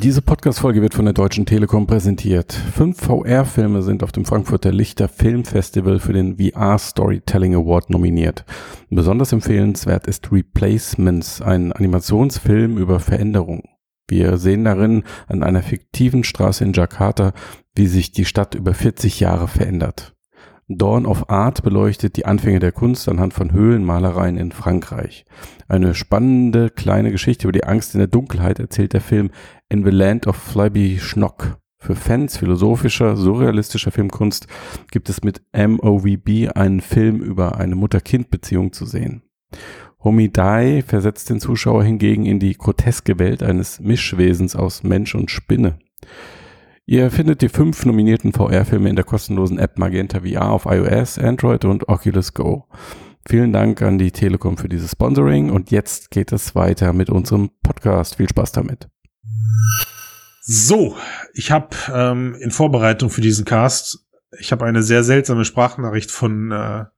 Diese Podcast-Folge wird von der Deutschen Telekom präsentiert. Fünf VR-Filme sind auf dem Frankfurter Lichter Filmfestival für den VR Storytelling Award nominiert. Besonders empfehlenswert ist Replacements, ein Animationsfilm über Veränderung. Wir sehen darin an einer fiktiven Straße in Jakarta, wie sich die Stadt über 40 Jahre verändert. Dawn of Art beleuchtet die Anfänge der Kunst anhand von Höhlenmalereien in Frankreich. Eine spannende kleine Geschichte über die Angst in der Dunkelheit erzählt der Film In the Land of Flyby Schnock. Für Fans philosophischer, surrealistischer Filmkunst gibt es mit MOVB einen Film über eine Mutter-Kind-Beziehung zu sehen. Homidai versetzt den Zuschauer hingegen in die groteske Welt eines Mischwesens aus Mensch und Spinne. Ihr findet die fünf nominierten VR-Filme in der kostenlosen App Magenta VR auf iOS, Android und Oculus Go. Vielen Dank an die Telekom für dieses Sponsoring und jetzt geht es weiter mit unserem Podcast. Viel Spaß damit. So, ich habe ähm, in Vorbereitung für diesen Cast, ich habe eine sehr seltsame Sprachnachricht von, äh, ja,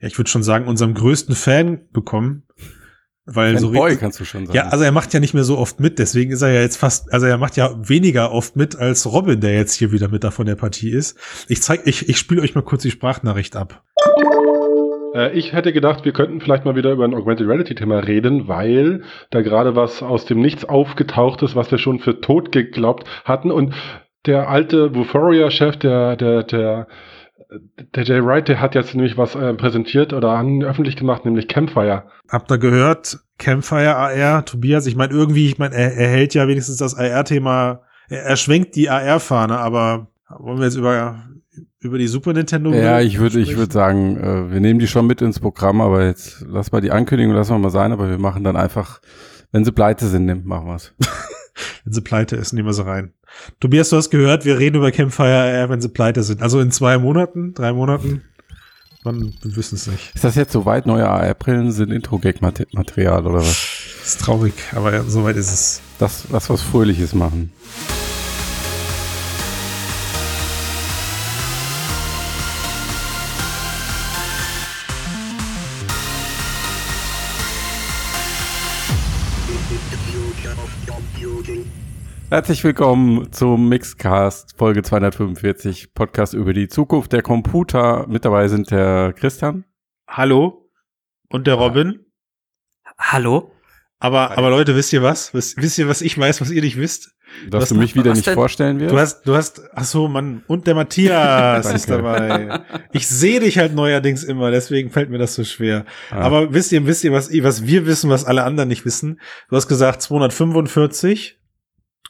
ich würde schon sagen, unserem größten Fan bekommen. Weil so Boy kannst du schon sagen. Ja, also er macht ja nicht mehr so oft mit, deswegen ist er ja jetzt fast, also er macht ja weniger oft mit als Robin, der jetzt hier wieder mit davon der Partie ist. Ich zeig, ich, ich spiele euch mal kurz die Sprachnachricht ab. Äh, ich hätte gedacht, wir könnten vielleicht mal wieder über ein Augmented Reality Thema reden, weil da gerade was aus dem Nichts aufgetaucht ist, was wir schon für tot geglaubt hatten und der alte Vuforia-Chef, der, der, der, der Jay Wright, der hat jetzt nämlich was äh, präsentiert oder an, öffentlich gemacht, nämlich Campfire. Habt ihr gehört? Campfire AR, Tobias, ich meine irgendwie, ich meine, er, er hält ja wenigstens das AR-Thema, er, er schwenkt die AR-Fahne, aber wollen wir jetzt über, über die Super Nintendo Ja, ich würde, ich würde sagen, äh, wir nehmen die schon mit ins Programm, aber jetzt lass mal die Ankündigung, lassen wir mal sein, aber wir machen dann einfach, wenn sie pleite sind, machen wir's. wenn sie pleite ist, nehmen wir sie rein. Tobias, du hast gehört, wir reden über Campfire wenn sie pleite sind. Also in zwei Monaten, drei Monaten. Man, wir wissen es nicht. Ist das jetzt soweit? Neue AR-Brillen sind Intro-Gag-Material oder was? Das ist traurig, aber ja, soweit ist es. Das, das was Fröhliches machen. Herzlich willkommen zum Mixcast Folge 245, Podcast über die Zukunft der Computer. Mit dabei sind der Christian. Hallo. Und der Robin. Hallo. Aber, aber Leute, wisst ihr was? Wisst, wisst ihr, was ich weiß, was ihr nicht wisst? Dass du mich wieder nicht denn? vorstellen wirst? Du hast, du hast, ach so, Mann, und der Matthias ist dabei. Ich sehe dich halt neuerdings immer, deswegen fällt mir das so schwer. Ah. Aber wisst ihr, wisst ihr, was, was wir wissen, was alle anderen nicht wissen? Du hast gesagt 245,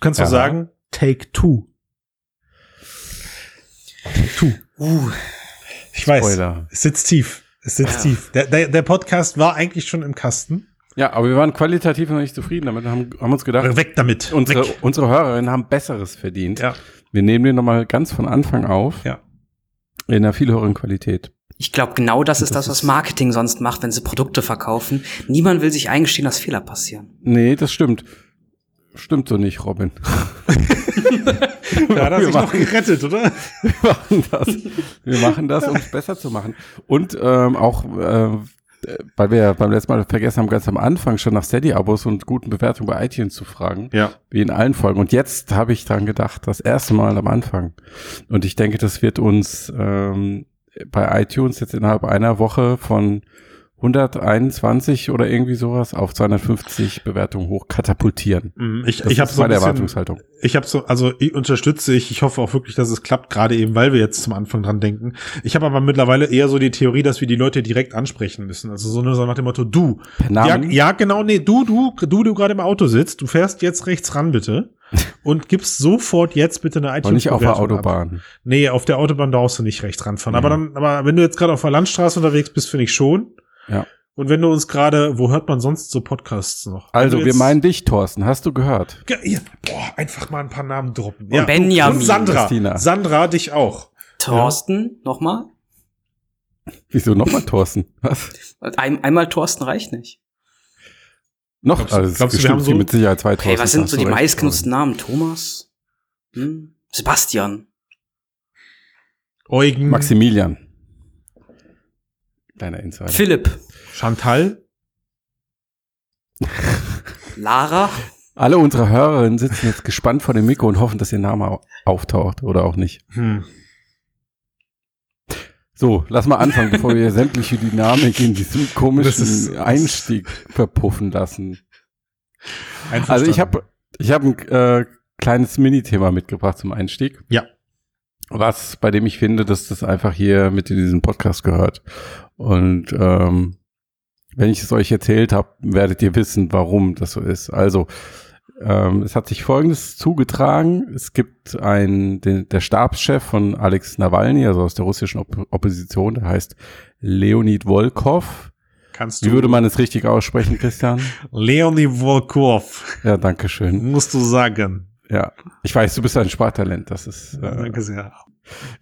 kannst du ja. sagen, Take Two. Take Two. Uh, ich Spoiler. weiß, es sitzt tief. Es sitzt ja. tief. Der, der, der Podcast war eigentlich schon im Kasten. Ja, aber wir waren qualitativ noch nicht zufrieden damit, haben, haben uns gedacht, weg damit. Unsere, weg. unsere Hörerinnen haben Besseres verdient. Ja. Wir nehmen den nochmal ganz von Anfang auf. Ja. In einer viel höheren Qualität. Ich glaube, genau das, das ist das, was Marketing sonst macht, wenn sie Produkte verkaufen. Niemand will sich eingestehen, dass Fehler passieren. Nee, das stimmt. Stimmt so nicht, Robin. da hat er sich noch gerettet, oder? Wir machen das. Wir machen das, um es besser zu machen. Und ähm, auch, äh, weil wir ja beim letzten Mal vergessen haben, ganz am Anfang schon nach Steady-Abos und guten Bewertungen bei iTunes zu fragen. Ja. Wie in allen Folgen. Und jetzt habe ich dran gedacht, das erste Mal am Anfang. Und ich denke, das wird uns ähm, bei iTunes jetzt innerhalb einer Woche von 121 oder irgendwie sowas auf 250 Bewertungen hoch katapultieren. Mhm. Ich, ich habe so meine Erwartungshaltung. Ich habe so, also ich unterstütze ich. Ich hoffe auch wirklich, dass es klappt, gerade eben, weil wir jetzt zum Anfang dran denken. Ich habe aber mittlerweile eher so die Theorie, dass wir die Leute direkt ansprechen müssen. Also so, so nach dem Motto, du. Ja, ja, genau, nee, du, du, du, du gerade im Auto sitzt, du fährst jetzt rechts ran, bitte. und gibst sofort jetzt bitte eine iTunes. nicht auf der Autobahn. Ab. Nee, auf der Autobahn darfst du nicht rechts ranfahren. Mhm. Aber dann, aber wenn du jetzt gerade auf der Landstraße unterwegs bist, finde ich schon. Ja. Und wenn du uns gerade, wo hört man sonst so Podcasts noch? Also, wir meinen dich, Thorsten. Hast du gehört? Ja, boah, einfach mal ein paar Namen droppen. Ja, Benjamin. Und Sandra. Christina. Sandra, dich auch. Thorsten, ja. nochmal? Wieso nochmal Thorsten? Was? Ein, einmal Thorsten reicht nicht. Noch? Glaubst, also, glaubst du, wir haben so mit Sicherheit zwei Thorsten. Hey, was sind so die meistgenutzten Namen? Thomas? Hm? Sebastian? Eugen? Maximilian. Kleiner Insider. Philipp. Chantal? Lara? Alle unsere Hörerinnen sitzen jetzt gespannt vor dem Mikro und hoffen, dass ihr Name auftaucht oder auch nicht. Hm. So, lass mal anfangen, bevor wir sämtliche Dynamik in diesem komischen ist, Einstieg verpuffen lassen. Also ich habe ich hab ein äh, kleines Mini-Thema mitgebracht zum Einstieg. Ja. Was, bei dem ich finde, dass das einfach hier mit in diesen Podcast gehört. Und ähm, wenn ich es euch erzählt habe, werdet ihr wissen, warum das so ist. Also, ähm, es hat sich Folgendes zugetragen. Es gibt ein, den, der Stabschef von Alex Nawalny, also aus der russischen Opp Opposition, der heißt Leonid Volkov. Kannst du? Wie würde man es richtig aussprechen, Christian? Leonid Volkov. Ja, danke schön. Musst du sagen. Ja, ich weiß, du bist ein Spartalent. Das ist. Äh, danke sehr.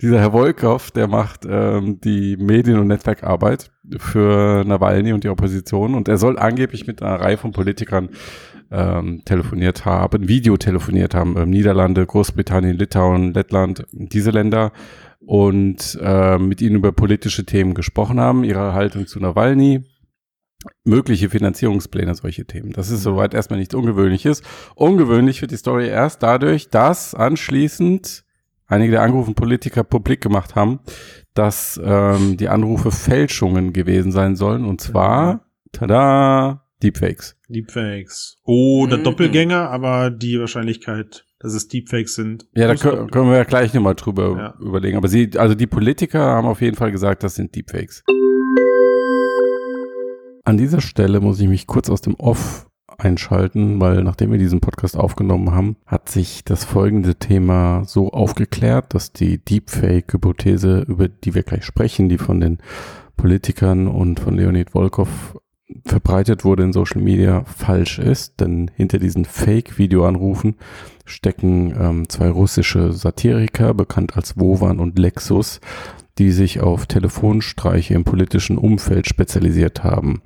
Dieser Herr Volkov, der macht ähm, die Medien- und Netzwerkarbeit für Nawalny und die Opposition und er soll angeblich mit einer Reihe von Politikern ähm, telefoniert haben, Video telefoniert haben, ähm, Niederlande, Großbritannien, Litauen, Lettland, diese Länder und äh, mit ihnen über politische Themen gesprochen haben, ihre Haltung zu Nawalny, mögliche Finanzierungspläne, solche Themen. Das ist soweit erstmal nichts Ungewöhnliches. Ungewöhnlich wird die Story erst dadurch, dass anschließend einige der angerufenen Politiker publik gemacht haben, dass ähm, die Anrufe Fälschungen gewesen sein sollen. Und zwar, tada, Deepfakes. Deepfakes. Oder mhm. Doppelgänger, aber die Wahrscheinlichkeit, dass es Deepfakes sind. Ja, da können, können wir ja gleich nochmal drüber ja. überlegen. Aber sie, also die Politiker haben auf jeden Fall gesagt, das sind Deepfakes. An dieser Stelle muss ich mich kurz aus dem Off einschalten, weil nachdem wir diesen Podcast aufgenommen haben, hat sich das folgende Thema so aufgeklärt, dass die Deepfake-Hypothese, über die wir gleich sprechen, die von den Politikern und von Leonid Volkov verbreitet wurde in Social Media, falsch ist. Denn hinter diesen Fake-Video-Anrufen stecken ähm, zwei russische Satiriker, bekannt als Wovan und Lexus, die sich auf Telefonstreiche im politischen Umfeld spezialisiert haben.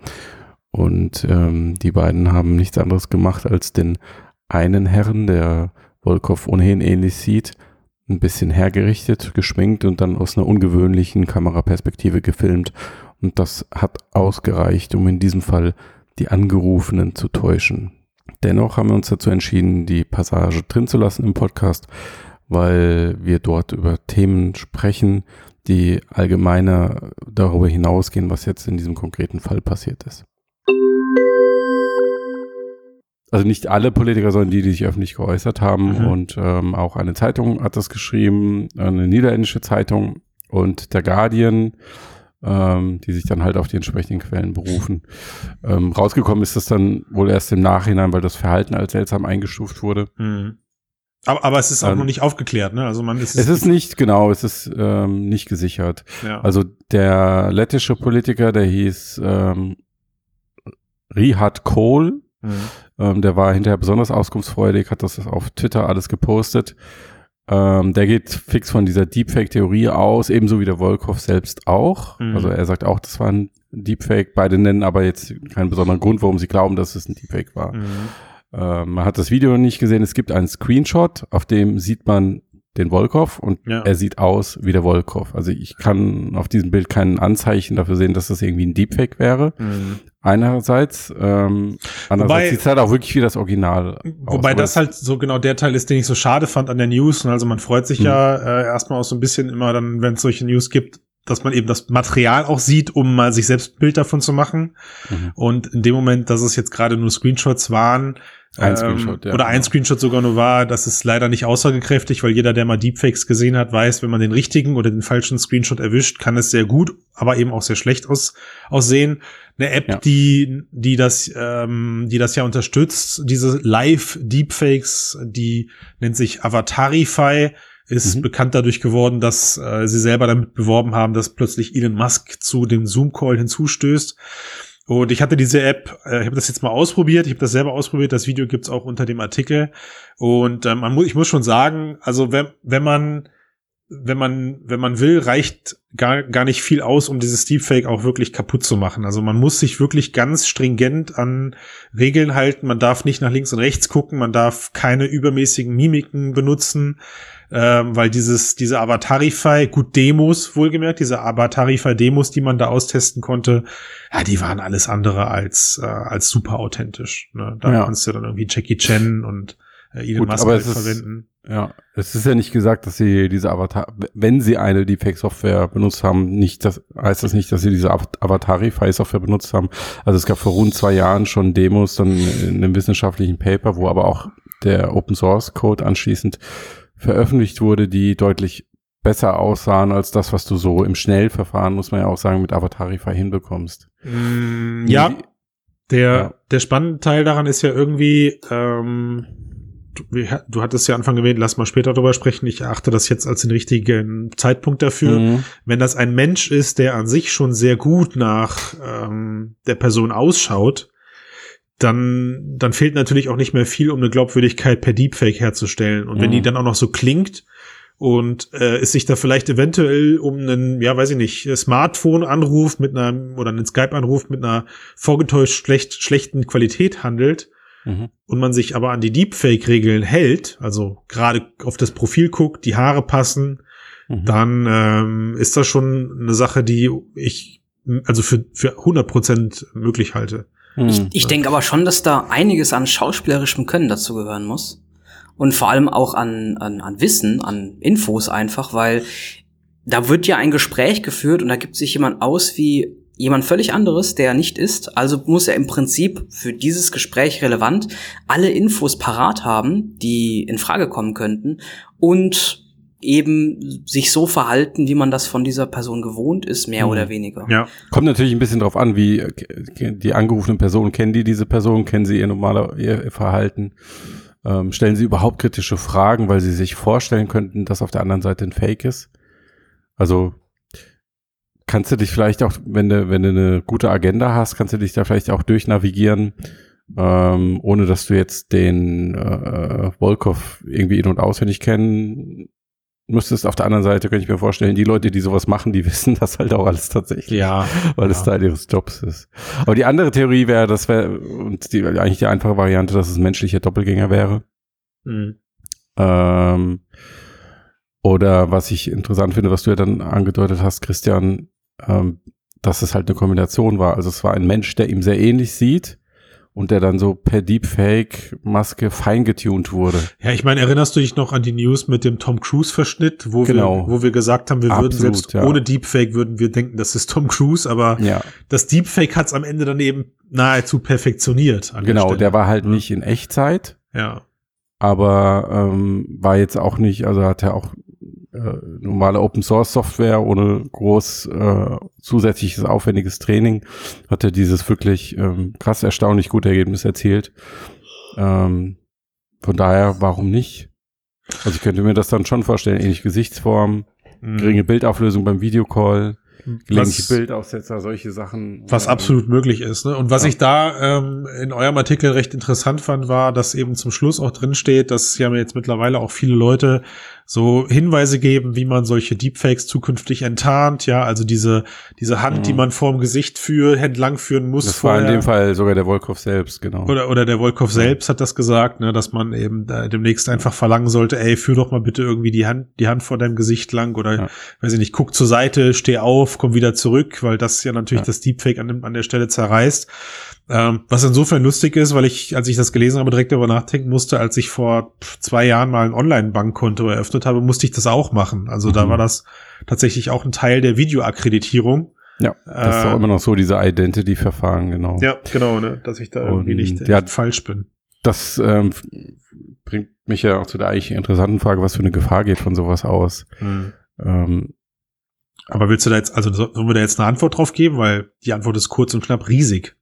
Und ähm, die beiden haben nichts anderes gemacht, als den einen Herrn, der Volkov ohnehin ähnlich sieht, ein bisschen hergerichtet, geschminkt und dann aus einer ungewöhnlichen Kameraperspektive gefilmt und das hat ausgereicht, um in diesem Fall die Angerufenen zu täuschen. Dennoch haben wir uns dazu entschieden, die Passage drin zu lassen im Podcast, weil wir dort über Themen sprechen, die allgemeiner darüber hinausgehen, was jetzt in diesem konkreten Fall passiert ist. Also nicht alle Politiker, sondern die, die sich öffentlich geäußert haben. Mhm. Und ähm, auch eine Zeitung hat das geschrieben, eine niederländische Zeitung und der Guardian ähm, die sich dann halt auf die entsprechenden Quellen berufen. Ähm, rausgekommen ist das dann wohl erst im Nachhinein, weil das Verhalten als seltsam eingestuft wurde. Mhm. Aber, aber es ist auch ähm, noch nicht aufgeklärt, ne? Also man ist es ist nicht genau, es ist ähm, nicht gesichert. Ja. Also der lettische Politiker, der hieß ähm, Rihad Kohl, mhm. Ähm, der war hinterher besonders auskunftsfreudig, hat das auf Twitter alles gepostet ähm, der geht fix von dieser Deepfake-Theorie aus, ebenso wie der Volkov selbst auch. Mhm. Also er sagt auch, das war ein Deepfake. Beide nennen aber jetzt keinen besonderen Grund, warum sie glauben, dass es ein Deepfake war. Mhm. Ähm, man hat das Video nicht gesehen. Es gibt einen Screenshot, auf dem sieht man den Volkov und ja. er sieht aus wie der Volkov. Also ich kann auf diesem Bild kein Anzeichen dafür sehen, dass das irgendwie ein Deepfake wäre. Mhm. Einerseits, ähm, andererseits sieht es halt auch wirklich wie das Original Wobei aus, das halt so genau der Teil ist, den ich so schade fand an der News. Also man freut sich mhm. ja äh, erstmal auch so ein bisschen immer dann, wenn es solche News gibt, dass man eben das Material auch sieht, um mal sich selbst ein Bild davon zu machen. Mhm. Und in dem Moment, dass es jetzt gerade nur Screenshots waren, ein ähm, Screenshot, ja. Oder ein genau. Screenshot sogar nur war, das ist leider nicht aussagekräftig, weil jeder, der mal Deepfakes gesehen hat, weiß, wenn man den richtigen oder den falschen Screenshot erwischt, kann es sehr gut, aber eben auch sehr schlecht aus, aussehen. Eine App, ja. die, die das, ähm, die das ja unterstützt, diese Live-Deepfakes, die nennt sich Avatarify, ist mhm. bekannt dadurch geworden, dass äh, sie selber damit beworben haben, dass plötzlich Elon Musk zu dem Zoom-Call hinzustößt. Und ich hatte diese App, äh, ich habe das jetzt mal ausprobiert, ich habe das selber ausprobiert, das Video gibt's auch unter dem Artikel. Und ähm, man muss, ich muss schon sagen, also wenn, wenn man wenn man, wenn man will, reicht gar, gar nicht viel aus, um dieses Deepfake auch wirklich kaputt zu machen. Also man muss sich wirklich ganz stringent an Regeln halten. Man darf nicht nach links und rechts gucken. Man darf keine übermäßigen Mimiken benutzen, ähm, weil dieses, diese Avatarify, gut Demos wohlgemerkt, diese Avatarify Demos, die man da austesten konnte, ja, die waren alles andere als, äh, als super authentisch. Ne? Da ja. kannst du dann irgendwie Jackie Chan und äh, Elon Musk halt verwenden. Ja, es ist ja nicht gesagt, dass sie diese Avatar, wenn sie eine Deepfake-Software benutzt haben, nicht, das heißt das nicht, dass sie diese Avatari-Software benutzt haben. Also es gab vor rund zwei Jahren schon Demos, dann in einem wissenschaftlichen Paper, wo aber auch der Open Source Code anschließend veröffentlicht wurde, die deutlich besser aussahen als das, was du so im Schnellverfahren, muss man ja auch sagen, mit Avatarify hinbekommst. Mm, ja, der, ja. der spannende Teil daran ist ja irgendwie, ähm, du, du hattest ja Anfang erwähnt, lass mal später drüber sprechen. Ich erachte das jetzt als den richtigen Zeitpunkt dafür. Mhm. Wenn das ein Mensch ist, der an sich schon sehr gut nach ähm, der Person ausschaut, dann, dann fehlt natürlich auch nicht mehr viel, um eine Glaubwürdigkeit per Deepfake herzustellen. Und mhm. wenn die mhm. dann auch noch so klingt und äh, es sich da vielleicht eventuell um einen, ja, weiß ich nicht, Smartphone-Anruf mit einer oder einen Skype-Anruf mit einer vorgetäuscht schlecht, schlechten Qualität handelt, mhm. und man sich aber an die Deepfake-Regeln hält, also gerade auf das Profil guckt, die Haare passen, mhm. dann ähm, ist das schon eine Sache, die ich also für, für 100% möglich halte. Mhm. Ich, ich denke aber schon, dass da einiges an schauspielerischem Können dazu gehören muss. Und vor allem auch an, an, an Wissen, an Infos einfach, weil da wird ja ein Gespräch geführt und da gibt sich jemand aus wie jemand völlig anderes, der nicht ist. Also muss er im Prinzip für dieses Gespräch relevant alle Infos parat haben, die in Frage kommen könnten und eben sich so verhalten, wie man das von dieser Person gewohnt ist, mehr mhm. oder weniger. Ja. Kommt natürlich ein bisschen drauf an, wie die angerufene Person, kennen die diese Person, kennen sie ihr normaler ihr Verhalten, ähm, stellen sie überhaupt kritische Fragen, weil sie sich vorstellen könnten, dass auf der anderen Seite ein Fake ist. Also kannst du dich vielleicht auch, wenn du, wenn du eine gute Agenda hast, kannst du dich da vielleicht auch durchnavigieren, ähm, ohne dass du jetzt den äh, Volkov irgendwie in- und auswendig kennen müsstest. Auf der anderen Seite könnte ich mir vorstellen, die Leute, die sowas machen, die wissen das halt auch alles tatsächlich. Ja. Weil ja. es Teil ihres Jobs ist. Aber die andere Theorie wäre, das wäre, und die, eigentlich die einfache Variante, dass es menschlicher Doppelgänger wäre. Mhm. Ähm, oder was ich interessant finde, was du ja dann angedeutet hast, Christian, ähm, dass es halt eine Kombination war. Also es war ein Mensch, der ihm sehr ähnlich sieht und der dann so per Deepfake-Maske feingetuned wurde. Ja, ich meine, erinnerst du dich noch an die News mit dem Tom Cruise-Verschnitt, wo, genau. wir, wo wir gesagt haben, wir Absolut, würden selbst ja. ohne Deepfake würden wir denken, das ist Tom Cruise, aber ja. das Deepfake hat es am Ende dann eben nahezu perfektioniert. genau, der, der, war halt nicht in Echtzeit. Ja. Aber ähm, war jetzt auch nicht, also hat er auch äh, normale Open Source Software ohne groß äh, zusätzliches aufwendiges Training hat er dieses wirklich ähm, krass erstaunlich gute Ergebnis erzielt. Ähm, von daher, warum nicht? Also ich könnte mir das dann schon vorstellen, ähnlich Gesichtsform, mhm. geringe Bildauflösung beim Videocall, gelegentliche Bildaussetzer, solche Sachen. Was absolut möglich ist. Ne? Und was ja. ich da ähm, in eurem Artikel recht interessant fand, war, dass eben zum Schluss auch drin steht, dass ja jetzt mittlerweile auch viele Leute so Hinweise geben, wie man solche Deepfakes zukünftig enttarnt, ja, also diese, diese Hand, mhm. die man vorm Gesicht für, entlang führen muss. Das vorher. war in dem Fall sogar der Volkov selbst, genau. Oder, oder der Volkov ja. selbst hat das gesagt, ne, dass man eben da demnächst einfach verlangen sollte, ey, führ doch mal bitte irgendwie die Hand, die Hand vor deinem Gesicht lang oder, ja. weiß ich nicht, guck zur Seite, steh auf, komm wieder zurück, weil das ja natürlich ja. das Deepfake an, an der Stelle zerreißt. Ähm, was insofern lustig ist, weil ich, als ich das gelesen habe, direkt darüber nachdenken musste, als ich vor zwei Jahren mal ein Online-Bankkonto eröffnet habe, musste ich das auch machen. Also mhm. da war das tatsächlich auch ein Teil der Videoakkreditierung. Ja, das äh, ist auch immer noch so, diese Identity-Verfahren, genau. Ja, genau, ne, dass ich da irgendwie Und, nicht ja, falsch bin. Das ähm, bringt mich ja auch zu der eigentlich interessanten Frage, was für eine Gefahr geht von sowas aus. Mhm. Ähm, aber willst du da jetzt, also sollen wir da jetzt eine Antwort drauf geben? Weil die Antwort ist kurz und knapp riesig.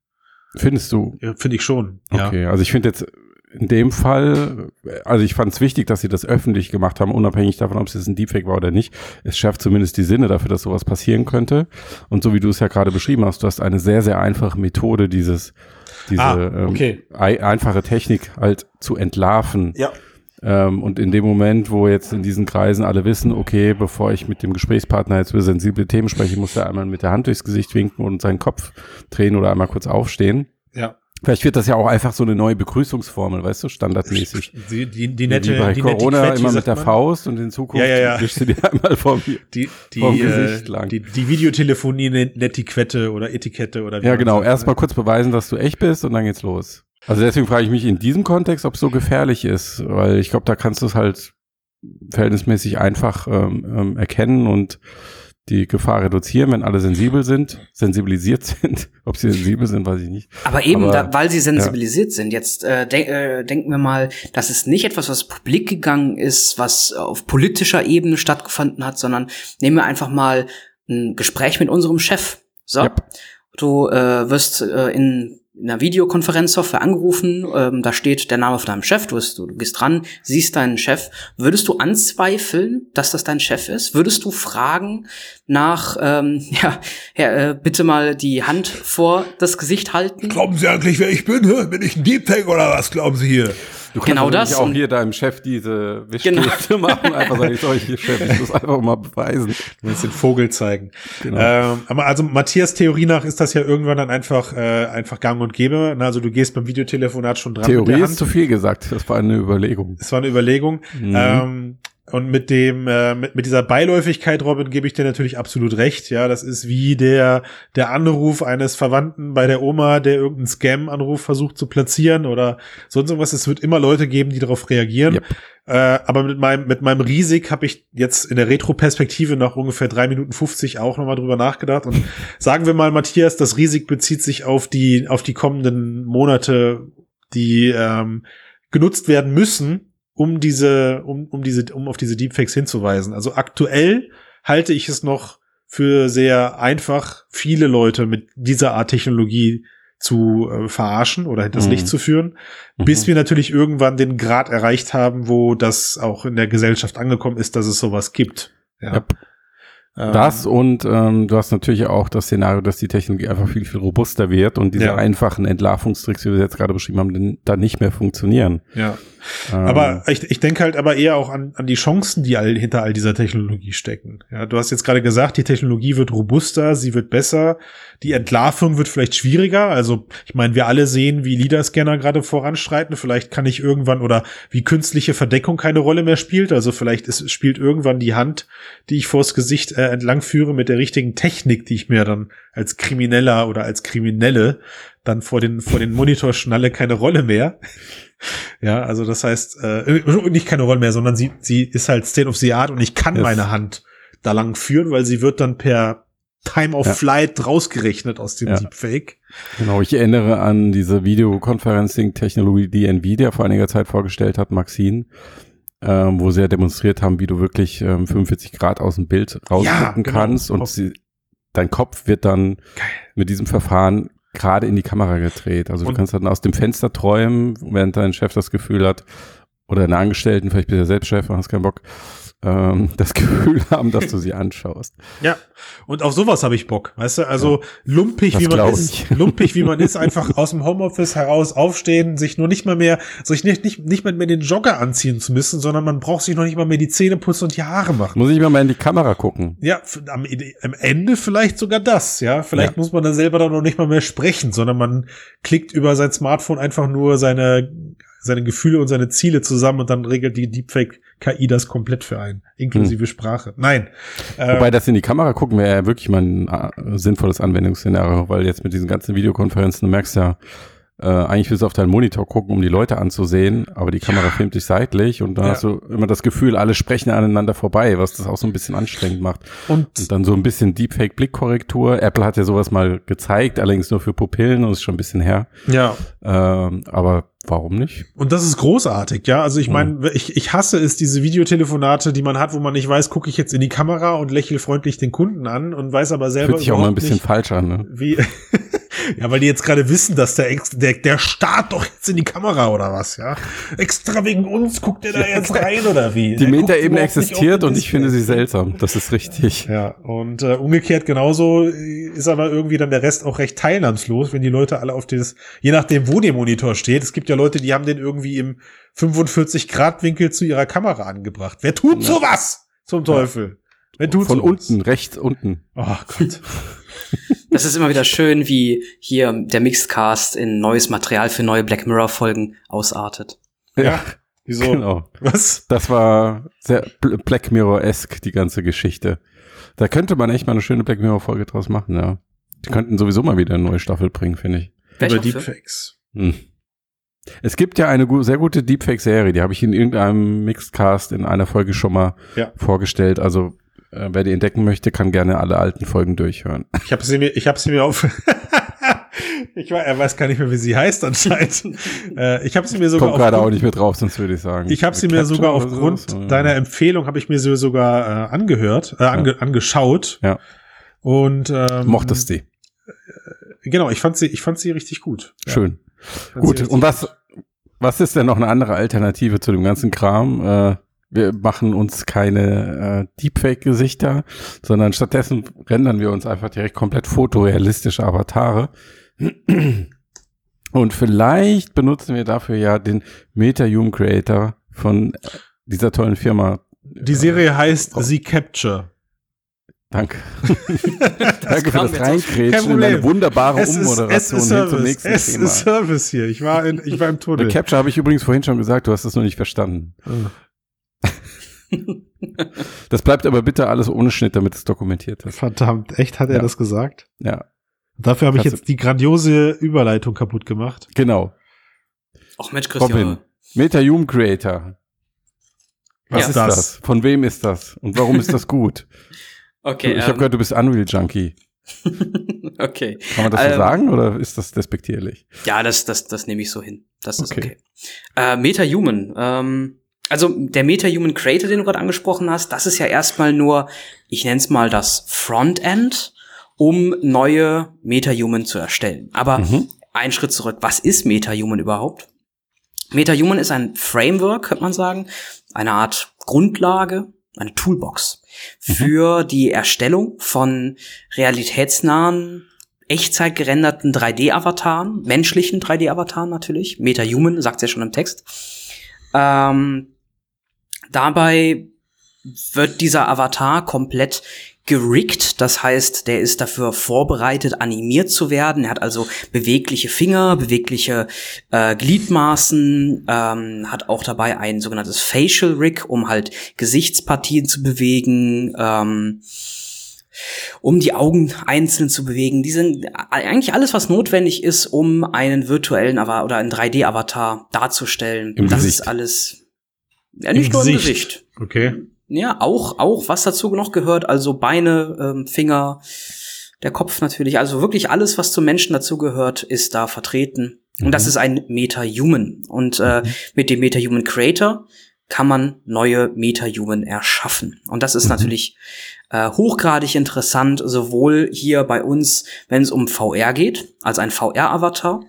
Findest du? Ja, finde ich schon. Okay, ja. also ich finde jetzt in dem Fall, also ich fand es wichtig, dass sie das öffentlich gemacht haben, unabhängig davon, ob es jetzt ein Deepfake war oder nicht. Es schärft zumindest die Sinne dafür, dass sowas passieren könnte. Und so wie du es ja gerade beschrieben hast, du hast eine sehr, sehr einfache Methode, dieses, diese ah, okay. ähm, einfache Technik halt zu entlarven. Ja. Ähm, und in dem Moment, wo jetzt in diesen Kreisen alle wissen, okay, bevor ich mit dem Gesprächspartner jetzt über sensible Themen spreche, muss er einmal mit der Hand durchs Gesicht winken und seinen Kopf drehen oder einmal kurz aufstehen. Ja. Vielleicht wird das ja auch einfach so eine neue Begrüßungsformel, weißt du, standardmäßig. Die, die, die nette, Wie bei die Corona Netiquette, immer mit der man. Faust und in Zukunft Ja, ja, ja. wischst du dir einmal vor. Die, die, vom äh, Gesicht lang. die, die Videotelefonie Netiquette oder Etikette oder wie Ja, genau. Erstmal kurz beweisen, dass du echt bist und dann geht's los. Also deswegen frage ich mich in diesem Kontext, ob es so gefährlich ist, weil ich glaube, da kannst du es halt verhältnismäßig einfach ähm, ähm, erkennen und die Gefahr reduzieren, wenn alle sensibel sind, sensibilisiert sind. Ob sie sensibel sind, weiß ich nicht. Aber eben, Aber, da, weil sie sensibilisiert sind. Jetzt äh, denk, äh, denken wir mal, das ist nicht etwas, was publik gegangen ist, was auf politischer Ebene stattgefunden hat, sondern nehmen wir einfach mal ein Gespräch mit unserem Chef. So, Yep. du äh, wirst äh, in einer Videokonferenzsoftware angerufen, ähm, da steht der Name von deinem Chef, du, bist, du, du gehst dran, siehst deinen Chef. Würdest du anzweifeln, dass das dein Chef ist? Würdest du fragen nach, ähm, ja, ja äh, bitte mal die Hand vor das Gesicht halten? Glauben Sie eigentlich, wer ich bin? Bin ich ein Deepfake oder was glauben Sie hier? Du kannst Genau also das auch hier deinem Chef diese Genau. Wischgeste machen, einfach sagen, ich soll hier Chef, ich muss einfach mal beweisen. Du willst den Vogel zeigen. Genau. Ähm, aber also Matthias Theorie nach ist das ja irgendwann dann einfach, äh, einfach gang und gäbe. Na, Also du gehst beim Videotelefonat schon dran Theorie ist zu viel gesagt, das war eine Überlegung. Das war eine Überlegung. Mhm. Ähm, und mit dem, äh, mit, mit dieser Beiläufigkeit, Robin, gebe ich dir natürlich absolut recht. Ja, das ist wie der, der Anruf eines Verwandten bei der Oma, der irgendeinen Scam-Anruf versucht zu platzieren oder sonst irgendwas. Es wird immer Leute geben, die darauf reagieren. Yep. Äh, aber mit meinem, mit meinem Risik habe ich jetzt in der Retro-Perspektive nach ungefähr drei Minuten 50 auch nochmal drüber nachgedacht. Und sagen wir mal, Matthias, das Risik bezieht sich auf die, auf die kommenden Monate, die ähm, genutzt werden müssen, um diese, um, um diese, um auf diese Deepfakes hinzuweisen. Also aktuell halte ich es noch für sehr einfach, viele Leute mit dieser Art Technologie zu äh, verarschen oder hinters Mhm. Licht zu führen, Mhm. bis wir natürlich irgendwann den Grad erreicht haben, wo das auch in der Gesellschaft angekommen ist, dass es sowas gibt. Ja. Yep. Ähm, Das und ähm, du hast natürlich auch das Szenario, dass die Technologie einfach viel, viel robuster wird und diese Ja. einfachen Entlarvungstricks, wie wir sie jetzt gerade beschrieben haben, dann- dann nicht mehr funktionieren. Ja. Ähm, Aber ich, ich denke halt aber eher auch an, an die Chancen, die all, hinter all dieser Technologie stecken. Ja, du hast jetzt gerade gesagt, die Technologie wird robuster, sie wird besser, die Entlarvung wird vielleicht schwieriger. Also ich meine, wir alle sehen, wie LIDAR-Scanner gerade voranschreiten. Vielleicht kann ich irgendwann oder wie künstliche Verdeckung keine Rolle mehr spielt. Also vielleicht ist, spielt irgendwann die Hand, die ich vors Gesicht äh, entlang führe, mit der richtigen Technik, die ich mir dann als Krimineller oder als Kriminelle dann vor den, vor den Monitor schnalle, keine Rolle mehr. Ja, also das heißt, äh, nicht keine Rolle mehr, sondern sie, sie ist halt State of the Art und ich kann Yes. meine Hand da lang führen, weil sie wird dann per Time of Ja. Flight rausgerechnet aus dem Ja. Deepfake. Genau, ich erinnere an diese Videoconferencing-Technologie, die Nvidia vor einiger Zeit vorgestellt hat, Maxine, ähm, wo sie ja demonstriert haben, wie du wirklich ähm, 45 Grad aus dem Bild rausgucken genau. kannst und sie, dein Kopf wird dann Geil. mit diesem Verfahren gerade in die Kamera gedreht. Also Und- du kannst dann aus dem Fenster träumen, während dein Chef das Gefühl hat, oder deine Angestellten, vielleicht bist du ja selbst Chef und hast keinen Bock, ähm, das Gefühl haben, dass du sie anschaust. Ja, und auf sowas habe ich Bock, weißt du? Also lumpig, Das wie man ist, ich. lumpig, wie man ist, einfach aus dem Homeoffice heraus aufstehen, sich nur nicht mal mehr, sich nicht, nicht, nicht mal mehr den Jogger anziehen zu müssen, sondern man braucht sich noch nicht mal mehr die Zähne putzen und die Haare machen. Muss ich mal mal in die Kamera gucken. Ja, am, am Ende vielleicht sogar das, ja. Vielleicht Ja. muss man dann selber dann noch nicht mal mehr sprechen, sondern man klickt über sein Smartphone einfach nur seine, seine Gefühle und seine Ziele zusammen und dann regelt die Deepfake-KI das komplett für einen, inklusive Sprache. Nein. Äh, Wobei das in die Kamera gucken wäre ja wirklich mal ein äh, sinnvolles Anwendungsszenario, weil jetzt mit diesen ganzen Videokonferenzen, du merkst ja, äh, eigentlich willst du auf deinen Monitor gucken, um die Leute anzusehen, aber die Kamera filmt dich seitlich und dann Ja. hast du immer das Gefühl, alle sprechen aneinander vorbei, was das auch so ein bisschen anstrengend macht. und Und dann so ein bisschen Deepfake-Blickkorrektur. Apple hat ja sowas mal gezeigt, allerdings nur für Pupillen und ist schon ein bisschen her. ja, Ähm, aber warum nicht? Und das ist großartig, ja. Also ich Mhm. meine, ich, ich hasse es, diese Videotelefonate, die man hat, wo man nicht weiß, gucke ich jetzt in die Kamera und lächle freundlich den Kunden an und weiß aber selber Fühlt sich auch mal ein bisschen nicht, falsch an. Ne? wie Ja, weil die jetzt gerade wissen, dass der, Ex der, der starrt doch jetzt in die Kamera oder was, ja? Extra wegen uns guckt der da jetzt rein oder wie? Die Metaebene existiert und ich finde sie seltsam. Das ist richtig. Ja, und äh, umgekehrt genauso ist aber irgendwie dann der Rest auch recht teilnahmslos, wenn die Leute alle auf dieses, je nachdem, wo der Monitor steht. Es gibt ja Leute, die haben den irgendwie im 45 Grad Winkel zu ihrer Kamera angebracht. Wer tut ja. sowas? Zum Teufel. Wer tut Von sowas? unten, rechts unten. Oh Gott. Das ist immer wieder schön, wie hier der Mixedcast in neues Material für neue Black Mirror Folgen ausartet. Ja. Wieso? Genau. Was? Das war sehr Black Mirror-esque, die ganze Geschichte. Da könnte man echt mal eine schöne Black Mirror-Folge draus machen, ja. Die könnten sowieso mal wieder eine neue Staffel bringen, finde ich. Über Deepfakes. Hm. Es gibt ja eine sehr gute Deepfake-Serie, die habe ich in irgendeinem Mixedcast in einer Folge schon mal ja. vorgestellt. Also äh, wer die entdecken möchte, kann gerne alle alten Folgen durchhören. Ich habe sie mir, ich habe sie mir auf. ich weiß, er weiß gar nicht mehr, wie sie heißt anscheinend. äh, ich habe sie mir sogar. Kommt gerade auch nicht mehr drauf, sonst würde ich sagen. Ich habe sie mir sogar aufgrund so, deiner Empfehlung habe ich mir sie sogar äh, angehört, äh, ange, ja. angeschaut. Ja. Und ähm, mochtest die? Äh, genau, ich fand sie, ich fand sie richtig gut. Schön. Ja. Gut. Und was, was ist denn noch eine andere Alternative zu dem ganzen Kram? Äh, wir machen uns keine äh, Deepfake-Gesichter, sondern stattdessen rendern wir uns einfach direkt komplett fotorealistische Avatare. Und vielleicht benutzen wir dafür ja den MetaHuman Creator von dieser tollen Firma. Die Serie heißt The Capture. Danke. Danke für das Reinkrätschen in eine wunderbare es Ummoderation ist, hin zum nächsten es Thema. Es ist Service hier. Ich war, in, ich war im Tunnel. The Capture habe ich übrigens vorhin schon gesagt, du hast es noch nicht verstanden. Das bleibt aber bitte alles ohne Schnitt, damit es dokumentiert ist. Verdammt, echt hat er ja. das gesagt? Ja. Dafür habe ich jetzt die grandiose Überleitung kaputt gemacht. Genau. Ach Mensch, Christian. Robin, MetaHuman Creator. Was ja. ist das? das? Von wem ist das? Und warum ist das gut? okay. Ich ähm, habe gehört, du bist Unreal Junkie. okay. Kann man das so ähm, sagen oder ist das despektierlich? Ja, das, das, das nehme ich so hin. Das ist okay. okay. Äh, MetaHuman. Ähm, also der Meta-Human Creator, den du gerade angesprochen hast, das ist ja erstmal nur, ich nenne es mal das Frontend, um neue Meta-Human zu erstellen. Aber mhm. ein Schritt zurück, was ist Meta-Human überhaupt? Meta-Human ist ein Framework, könnte man sagen, eine Art Grundlage, eine Toolbox mhm. für die Erstellung von realitätsnahen, echtzeitgerenderten 3D-Avataren, menschlichen 3D-Avataren natürlich. Meta-Human sagt ja schon im Text. Ähm, Dabei wird dieser Avatar komplett gerickt, das heißt, der ist dafür vorbereitet, animiert zu werden. Er hat also bewegliche Finger, bewegliche äh, Gliedmaßen, ähm, hat auch dabei ein sogenanntes Facial Rig, um halt Gesichtspartien zu bewegen. Ähm, um die Augen einzeln zu bewegen. Die sind eigentlich alles, was notwendig ist, um einen virtuellen Avatar oder einen 3D-Avatar darzustellen. Im das Gesicht. ist alles ja, nicht Im nur im Gesicht. Okay. Ja, auch, auch, was dazu noch gehört, also Beine, ähm, Finger, der Kopf natürlich, also wirklich alles, was zum Menschen dazu gehört, ist da vertreten. Mhm. Und das mhm. ist ein Meta-Human. Und äh, mhm. mit dem Meta-Human Creator kann man neue Meta-Human erschaffen. Und das ist mhm. natürlich äh, hochgradig interessant, sowohl hier bei uns, wenn es um VR geht, als ein VR-Avatar,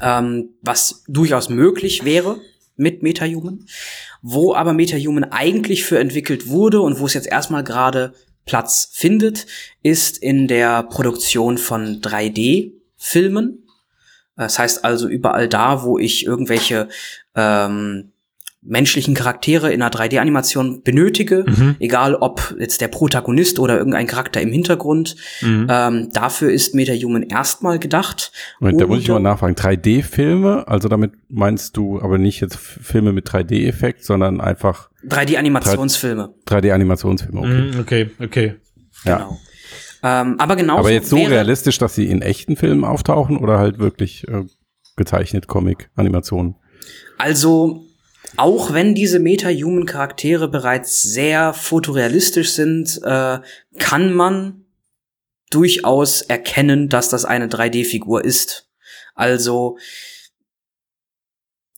ähm, was durchaus möglich wäre mit MetaHuman, wo aber MetaHuman eigentlich für entwickelt wurde und wo es jetzt erstmal gerade Platz findet, ist in der Produktion von 3D-Filmen. Das heißt also überall da, wo ich irgendwelche ähm, menschlichen Charaktere in einer 3D-Animation benötige, mhm. egal ob jetzt der Protagonist oder irgendein Charakter im Hintergrund. Mhm. Ähm, dafür ist MetaHuman erstmal gedacht. Moment, da muss ich mal nachfragen. 3D-Filme, also damit meinst du aber nicht jetzt Filme mit 3D-Effekt, sondern einfach 3D-Animationsfilme. 3D-Animationsfilme, okay. Mhm, okay, okay. Ja. Genau. Ähm, aber genau. Aber jetzt so realistisch, dass sie in echten Filmen auftauchen oder halt wirklich äh, gezeichnet Comic, Animationen? Also auch wenn diese Meta-Human-Charaktere bereits sehr fotorealistisch sind, äh, kann man durchaus erkennen, dass das eine 3D-Figur ist. Also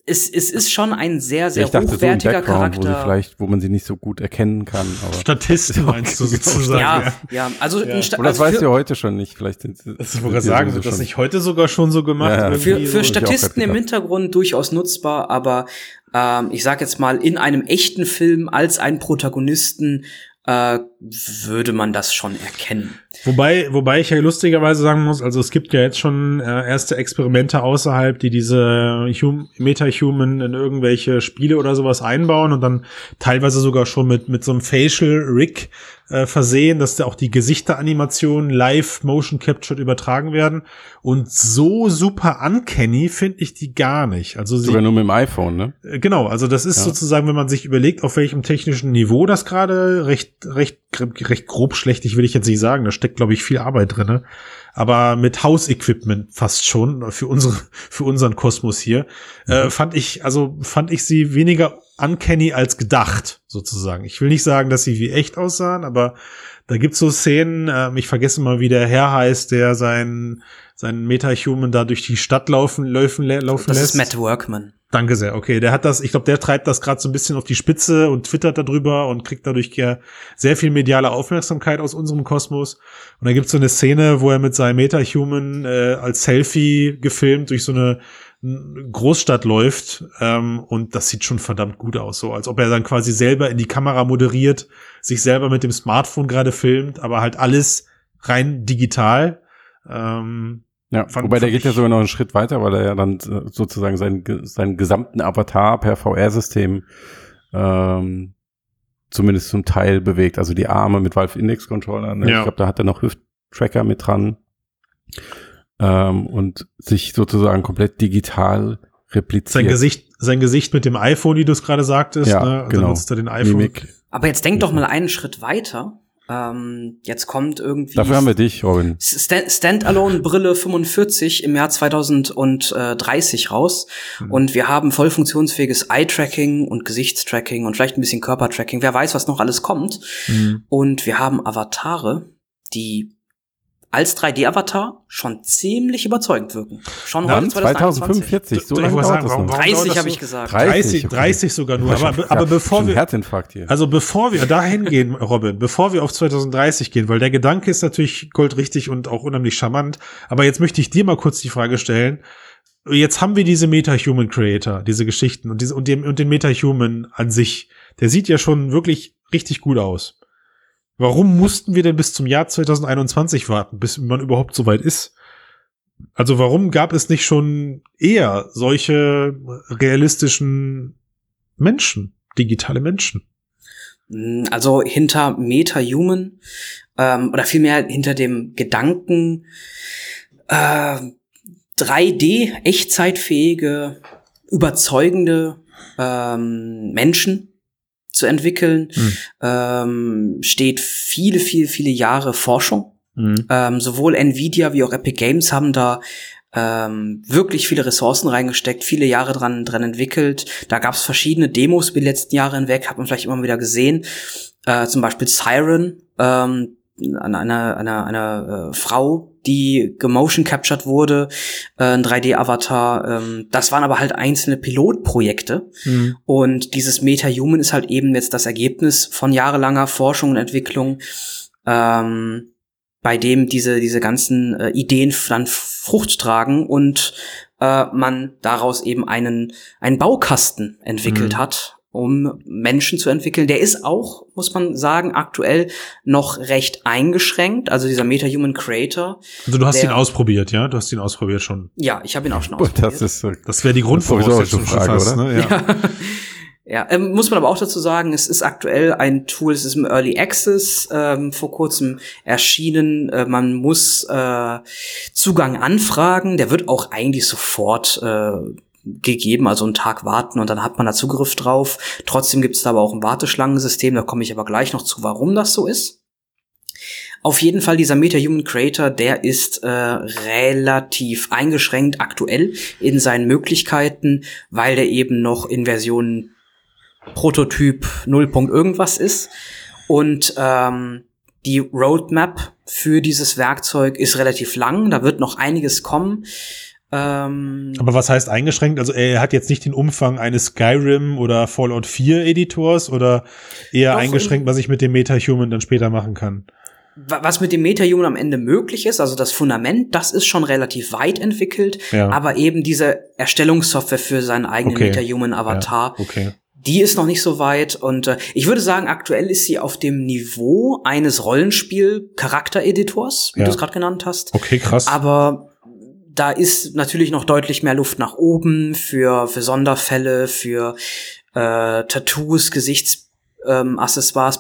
es, es ist schon ein sehr, sehr ja, hochwertiger so Charakter. Wo, sie vielleicht, wo man sie nicht so gut erkennen kann. Aber Statisten meinst du sozusagen. Ja, ja. also, ja. Sta das also weißt du heute schon nicht. Vielleicht sind. Das wollte sagen, wird das nicht heute sogar schon so gemacht? Ja, für, für Statisten im Hintergrund durchaus nutzbar, aber ähm, ich sag jetzt mal, in einem echten Film als einen Protagonisten äh, würde man das schon erkennen. Wobei, wobei ich ja lustigerweise sagen muss, also es gibt ja jetzt schon äh, erste Experimente außerhalb, die diese hum Meta-Human in irgendwelche Spiele oder sowas einbauen und dann teilweise sogar schon mit, mit so einem Facial Rig äh, versehen, dass da auch die Gesichteranimation live Motion Captured übertragen werden. Und so super uncanny finde ich die gar nicht. Also sie, Sogar nur mit dem iPhone, ne? Äh, genau, also das ist ja. sozusagen, wenn man sich überlegt, auf welchem technischen Niveau das gerade recht, recht, recht grob schlechtig will ich jetzt nicht sagen. Da steckt, glaube ich, viel Arbeit drinne aber mit Hausequipment fast schon für unsere für unseren Kosmos hier äh, mhm. fand ich also fand ich sie weniger uncanny als gedacht sozusagen. Ich will nicht sagen, dass sie wie echt aussahen, aber da gibt's so Szenen. Äh, ich vergesse mal, wie der Herr heißt, der sein seinen Meta-Human da durch die Stadt laufen laufen laufen das lässt. Das ist Matt Workman. Danke sehr. Okay, der hat das, ich glaube, der treibt das gerade so ein bisschen auf die Spitze und twittert darüber und kriegt dadurch sehr viel mediale Aufmerksamkeit aus unserem Kosmos. Und da gibt's so eine Szene, wo er mit seinem Meta-Human äh, als Selfie gefilmt durch so eine Großstadt läuft ähm, und das sieht schon verdammt gut aus, so als ob er dann quasi selber in die Kamera moderiert, sich selber mit dem Smartphone gerade filmt, aber halt alles rein digital. Ähm, ja, fand, wobei der geht ja sogar noch einen Schritt weiter, weil er ja dann äh, sozusagen seinen, seinen gesamten Avatar per VR-System ähm, zumindest zum Teil bewegt. Also die Arme mit Valve Index Controller. Ne? Ja. Ich glaube, da hat er noch Hüft-Tracker mit dran. Ähm, und sich sozusagen komplett digital repliziert. Sein Gesicht, sein Gesicht mit dem iPhone, wie du es gerade sagtest, ja, ne? genau. nutzt er den iPhone. Mimik. Aber jetzt denk doch mal einen Schritt weiter ähm, jetzt kommt irgendwie. Dafür haben wir dich, Robin. Stand Standalone Brille 45 im Jahr 2030 raus. Mhm. Und wir haben voll funktionsfähiges Eye-Tracking und Gesichtstracking und vielleicht ein bisschen Körpertracking. Wer weiß, was noch alles kommt. Mhm. Und wir haben Avatare, die als 3D-Avatar schon ziemlich überzeugend wirken. Schon Dann heute 2045, so lange dauert das 30 habe ich gesagt. 30, 30, 30 sogar nur. Aber, aber bevor wir, Herzinfarkt hier. also bevor wir dahin gehen, Robin, bevor wir auf 2030 gehen, weil der Gedanke ist natürlich goldrichtig und auch unheimlich charmant. Aber jetzt möchte ich dir mal kurz die Frage stellen. Jetzt haben wir diese Meta-Human Creator, diese Geschichten und, diese, und, den, und den Meta-Human an sich. Der sieht ja schon wirklich richtig gut aus. Warum mussten wir denn bis zum Jahr 2021 warten, bis man überhaupt so weit ist? Also warum gab es nicht schon eher solche realistischen Menschen, digitale Menschen? Hm, also hinter Meta-Human ähm, oder vielmehr hinter dem Gedanken äh, 3D, echtzeitfähige, überzeugende ähm, Menschen zu entwickeln, mhm. ähm, steht viele, viele, viele Jahre Forschung. Mhm. Ähm, sowohl Nvidia wie auch Epic Games haben da ähm, wirklich viele Ressourcen reingesteckt, viele Jahre dran, dran entwickelt. Da gab es verschiedene Demos über die letzten Jahre hinweg, hat man vielleicht immer wieder gesehen. Äh, zum Beispiel Siren, ähm, einer, einer, einer, einer äh, Frau, die gemotion captured wurde, äh, ein 3D-Avatar. Ähm, das waren aber halt einzelne Pilotprojekte. Mhm. Und dieses Meta-Human ist halt eben jetzt das Ergebnis von jahrelanger Forschung und Entwicklung, ähm, bei dem diese, diese ganzen äh, Ideen dann Frucht tragen und äh, man daraus eben einen, einen Baukasten entwickelt mhm. hat, um Menschen zu entwickeln. Der ist auch, muss man sagen, aktuell noch recht eingeschränkt. Also dieser Meta-Human Creator. Also du hast der, ihn ausprobiert, ja? Du hast ihn ausprobiert schon. Ja, ich habe ihn auch schon ausprobiert. Das ist, das wäre die Grundvoraussetzung Frage, fast, oder? Ne? Ja. ja. ja ähm, muss man aber auch dazu sagen, es ist aktuell ein Tool, es ist im Early Access, ähm, vor kurzem erschienen. Äh, man muss äh, Zugang anfragen, der wird auch eigentlich sofort äh, gegeben, also einen Tag warten und dann hat man da Zugriff drauf. Trotzdem gibt es da aber auch ein Warteschlangensystem, da komme ich aber gleich noch zu, warum das so ist. Auf jeden Fall dieser Meta-Human Creator, der ist äh, relativ eingeschränkt aktuell in seinen Möglichkeiten, weil der eben noch in Version Prototyp 0. irgendwas ist. Und ähm, die Roadmap für dieses Werkzeug ist relativ lang, da wird noch einiges kommen. Ähm, Aber was heißt eingeschränkt? Also er hat jetzt nicht den Umfang eines Skyrim oder Fallout 4 Editors oder eher eingeschränkt, was ich mit dem Metahuman dann später machen kann? was mit dem Metahuman am Ende möglich ist, also das Fundament, das ist schon relativ weit entwickelt, ja. aber eben diese Erstellungssoftware für seinen eigenen okay. Metahuman-Avatar, ja. okay. die ist noch nicht so weit und äh, ich würde sagen, aktuell ist sie auf dem Niveau eines Rollenspiel-Charaktereditors, wie ja. du es gerade genannt hast. Okay, krass. Aber da ist natürlich noch deutlich mehr Luft nach oben für, für Sonderfälle, für äh, Tattoos, Gesichts ähm,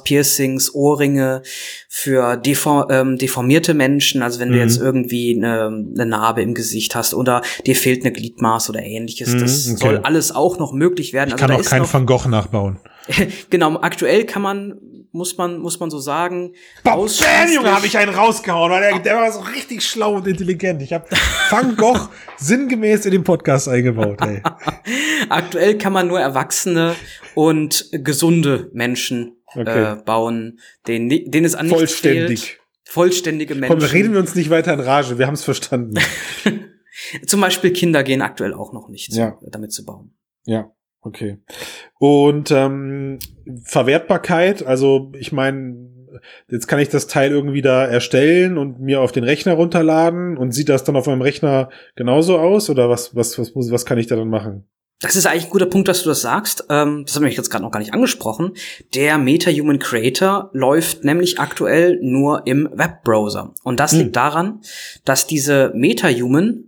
Piercings, Ohrringe für deform ähm, deformierte Menschen. Also wenn mhm. du jetzt irgendwie eine, eine Narbe im Gesicht hast oder dir fehlt eine Gliedmaß oder ähnliches, mhm, das okay. soll alles auch noch möglich werden. Ich also kann auch kein Van Gogh nachbauen. genau, aktuell kann man muss man, muss man so sagen. Bob Junge, habe ich einen rausgehauen, weil der, der war so richtig schlau und intelligent. Ich habe Van Gogh sinngemäß in den Podcast eingebaut. Ey. Aktuell kann man nur Erwachsene und gesunde Menschen okay. äh, bauen, denen, denen es an Vollständig. Fehlt. Vollständige Menschen. Komm, reden wir uns nicht weiter in Rage, wir haben es verstanden. Zum Beispiel Kinder gehen aktuell auch noch nicht, ja. damit zu bauen. Ja. Okay. Und ähm, Verwertbarkeit, also ich meine, jetzt kann ich das Teil irgendwie da erstellen und mir auf den Rechner runterladen und sieht das dann auf meinem Rechner genauso aus oder was was was muss was kann ich da dann machen? Das ist eigentlich ein guter Punkt, dass du das sagst. Ähm, das habe ich jetzt gerade noch gar nicht angesprochen. Der MetaHuman Creator läuft nämlich aktuell nur im Webbrowser. Und das hm. liegt daran, dass diese MetaHuman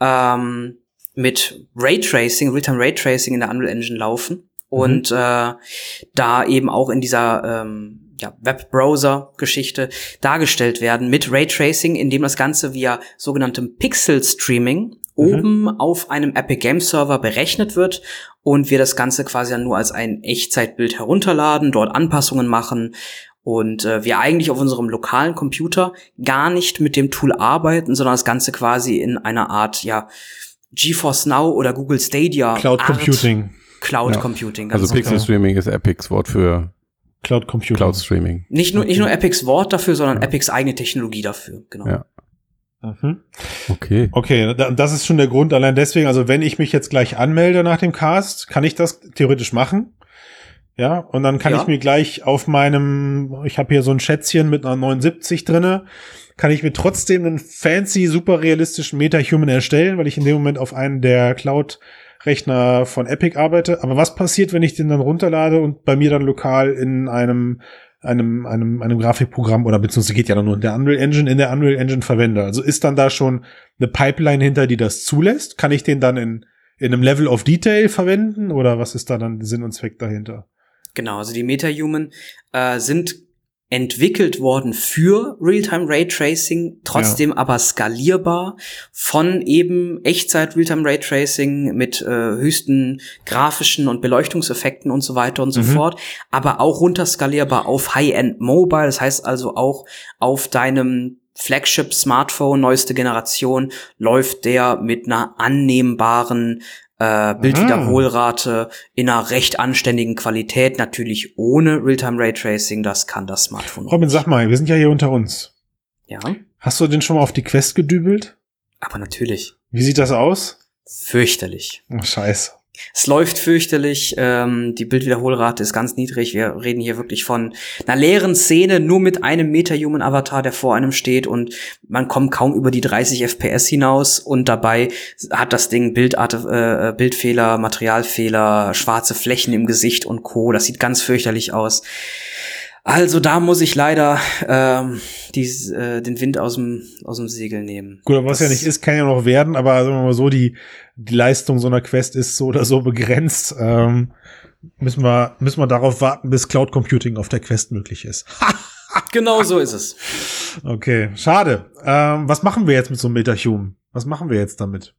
ähm, mit Raytracing, Realtime Raytracing in der Unreal Engine laufen und mhm. äh, da eben auch in dieser ähm, ja, Webbrowser-Geschichte dargestellt werden mit Raytracing, indem das Ganze via sogenanntem Pixel-Streaming mhm. oben auf einem Epic Game Server berechnet wird und wir das Ganze quasi dann nur als ein Echtzeitbild herunterladen, dort Anpassungen machen und äh, wir eigentlich auf unserem lokalen Computer gar nicht mit dem Tool arbeiten, sondern das Ganze quasi in einer Art, ja, GeForce Now oder Google Stadia. Cloud Art Computing. Cloud ja. Computing. Also Pixel Streaming ist Epics Wort für Cloud Computing. Cloud Streaming. Nicht nur, nicht nur Epics Wort dafür, sondern ja. Epics eigene Technologie dafür, genau. Ja. Mhm. Okay. Okay, das ist schon der Grund. Allein deswegen, also wenn ich mich jetzt gleich anmelde nach dem Cast, kann ich das theoretisch machen. Ja, und dann kann ja. ich mir gleich auf meinem, ich habe hier so ein Schätzchen mit einer 79 drinne, kann ich mir trotzdem einen fancy, super realistischen Meta-Human erstellen, weil ich in dem Moment auf einen der Cloud-Rechner von Epic arbeite. Aber was passiert, wenn ich den dann runterlade und bei mir dann lokal in einem einem, einem, einem Grafikprogramm oder beziehungsweise geht ja dann nur in der Unreal Engine, in der Unreal Engine verwende. Also ist dann da schon eine Pipeline hinter, die das zulässt? Kann ich den dann in, in einem Level of Detail verwenden oder was ist da dann Sinn und Zweck dahinter? Genau, also die Meta-Human äh, sind entwickelt worden für Realtime Raytracing, trotzdem ja. aber skalierbar von eben Echtzeit Realtime Raytracing mit äh, höchsten grafischen und Beleuchtungseffekten und so weiter und so mhm. fort, aber auch runterskalierbar auf High-End Mobile, das heißt also auch auf deinem Flagship Smartphone neueste Generation läuft der mit einer annehmbaren äh, Bildwiederholrate in einer recht anständigen Qualität, natürlich ohne Realtime Raytracing, das kann das Smartphone. Robin, sag mal, wir sind ja hier unter uns. Ja. Hast du denn schon mal auf die Quest gedübelt? Aber natürlich. Wie sieht das aus? Fürchterlich. Oh, scheiße. Es läuft fürchterlich, ähm, die Bildwiederholrate ist ganz niedrig. Wir reden hier wirklich von einer leeren Szene, nur mit einem Meta-Human-Avatar, der vor einem steht und man kommt kaum über die 30 FPS hinaus und dabei hat das Ding Bildart, äh, Bildfehler, Materialfehler, schwarze Flächen im Gesicht und Co. Das sieht ganz fürchterlich aus. Also da muss ich leider ähm, die, äh, den Wind aus dem, aus dem Segel nehmen. Gut, aber was das ja nicht ist, kann ja noch werden, aber sagen wir mal so, die, die Leistung so einer Quest ist so oder so begrenzt. Ähm, müssen, wir, müssen wir darauf warten, bis Cloud Computing auf der Quest möglich ist. genau so ist es. Okay, schade. Ähm, was machen wir jetzt mit so einem Metahuman? Was machen wir jetzt damit?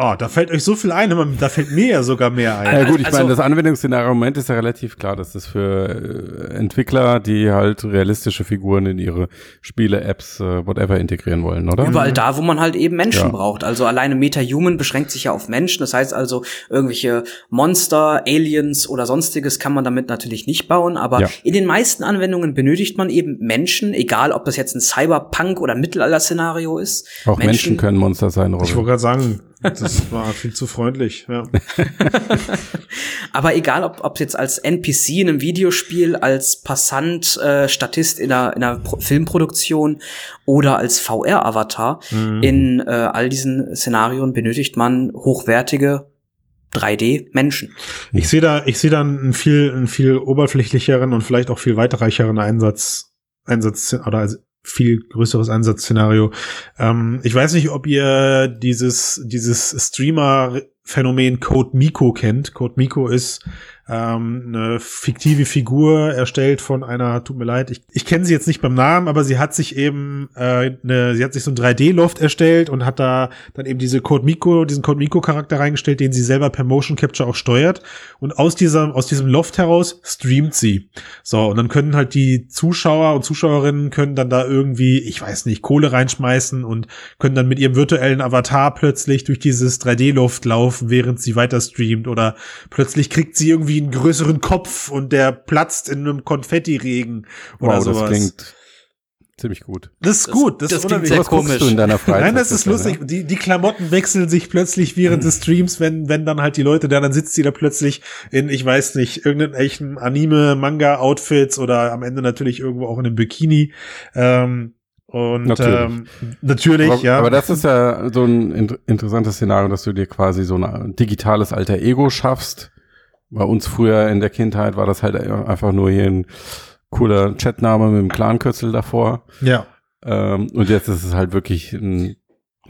Oh, da fällt euch so viel ein, da fällt mir ja sogar mehr ein. Ja gut, ich also, meine, das Anwendungsszenario im Moment ist ja relativ klar, dass das für äh, Entwickler, die halt realistische Figuren in ihre Spiele, Apps, äh, whatever integrieren wollen, oder? Überall da, wo man halt eben Menschen ja. braucht. Also alleine MetaHuman beschränkt sich ja auf Menschen. Das heißt also, irgendwelche Monster, Aliens oder sonstiges kann man damit natürlich nicht bauen. Aber ja. in den meisten Anwendungen benötigt man eben Menschen, egal ob das jetzt ein Cyberpunk oder Mittelalter-Szenario ist. Auch Menschen, Menschen können Monster sein, Robin. Ich wollte gerade sagen, das war viel zu freundlich, ja. Aber egal, ob ob jetzt als NPC in einem Videospiel, als Passant, äh, Statist in einer, in einer Pro Filmproduktion oder als VR-Avatar, mhm. in äh, all diesen Szenarien benötigt man hochwertige 3D-Menschen. Ich sehe da, ich sehe da einen viel, einen viel oberflächlicheren und vielleicht auch viel weiterreicheren Einsatz, Einsatz oder viel größeres Einsatzszenario. Ähm, ich weiß nicht, ob ihr dieses, dieses Streamer-Phänomen Code Miko kennt. Code Miko ist ähm, eine fiktive Figur erstellt von einer, tut mir leid, ich, ich kenne sie jetzt nicht beim Namen, aber sie hat sich eben, äh, eine, sie hat sich so ein 3D-Loft erstellt und hat da dann eben diese Code Miko, diesen Code Miko-Charakter reingestellt, den sie selber per Motion Capture auch steuert. Und aus dieser, aus diesem Loft heraus streamt sie. So, und dann können halt die Zuschauer und Zuschauerinnen können dann da irgendwie, ich weiß nicht, Kohle reinschmeißen und können dann mit ihrem virtuellen Avatar plötzlich durch dieses 3D-Loft laufen, während sie weiter streamt oder plötzlich kriegt sie irgendwie einen größeren Kopf und der platzt in einem Konfettiregen oder wow, sowas. Das klingt ziemlich gut. Das ist gut. Das, das, das klingt sehr komisch. Du in deiner Freizeit Nein, das ist lustig. Die, die Klamotten wechseln sich plötzlich während des Streams, wenn, wenn dann halt die Leute da, dann sitzt sie da plötzlich in, ich weiß nicht, irgendeinen echten Anime, Manga-Outfits oder am Ende natürlich irgendwo auch in einem Bikini. Ähm, und natürlich, ähm, natürlich aber, ja. Aber das ist ja so ein interessantes Szenario, dass du dir quasi so ein digitales alter Ego schaffst, bei uns früher in der Kindheit war das halt einfach nur hier ein cooler Chatname mit dem Clankürzel davor. Ja. Ähm, und jetzt ist es halt wirklich ein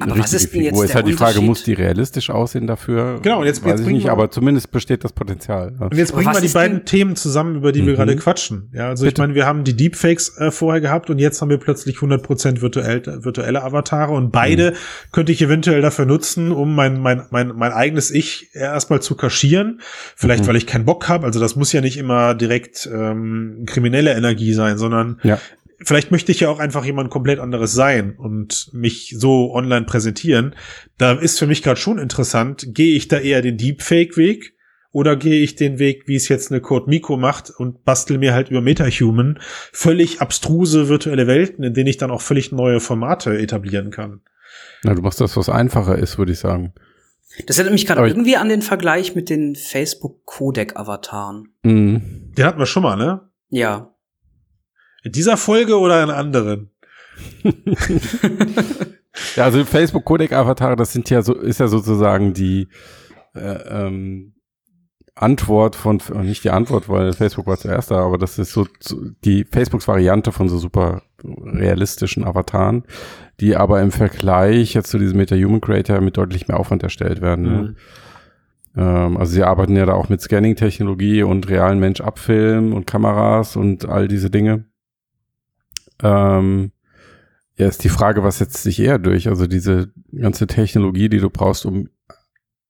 aber was ist denn jetzt Wo ist halt die Frage, muss die realistisch aussehen dafür? Genau, und jetzt, Weiß jetzt ich nicht, aber zumindest besteht das Potenzial. Und jetzt bringen wir die beiden Themen zusammen, über die wir mhm. gerade quatschen. Ja, also Bitte. ich meine, wir haben die Deepfakes äh, vorher gehabt und jetzt haben wir plötzlich 100% virtuell, virtuelle Avatare und beide mhm. könnte ich eventuell dafür nutzen, um mein, mein, mein, mein eigenes Ich erstmal zu kaschieren. Vielleicht, mhm. weil ich keinen Bock habe. Also das muss ja nicht immer direkt ähm, kriminelle Energie sein, sondern ja vielleicht möchte ich ja auch einfach jemand komplett anderes sein und mich so online präsentieren. Da ist für mich gerade schon interessant, gehe ich da eher den Deepfake-Weg oder gehe ich den Weg, wie es jetzt eine Code Miko macht und bastel mir halt über MetaHuman völlig abstruse virtuelle Welten, in denen ich dann auch völlig neue Formate etablieren kann. Na, du machst das, was einfacher ist, würde ich sagen. Das erinnert mich gerade irgendwie an den Vergleich mit den Facebook Codec Avataren. Mhm. Den hatten wir schon mal, ne? Ja. In dieser Folge oder in anderen? ja, also Facebook Codec Avatare, das sind ja so, ist ja sozusagen die äh, ähm, Antwort von, nicht die Antwort, weil Facebook war zuerst da, aber das ist so die Facebooks Variante von so super realistischen Avataren, die aber im Vergleich jetzt zu diesem Meta-Human Creator mit deutlich mehr Aufwand erstellt werden. Ne? Mhm. Ähm, also sie arbeiten ja da auch mit Scanning-Technologie und realen Mensch-Abfilm und Kameras und all diese Dinge. Ähm, ja, ist die Frage, was setzt sich eher durch? Also diese ganze Technologie, die du brauchst, um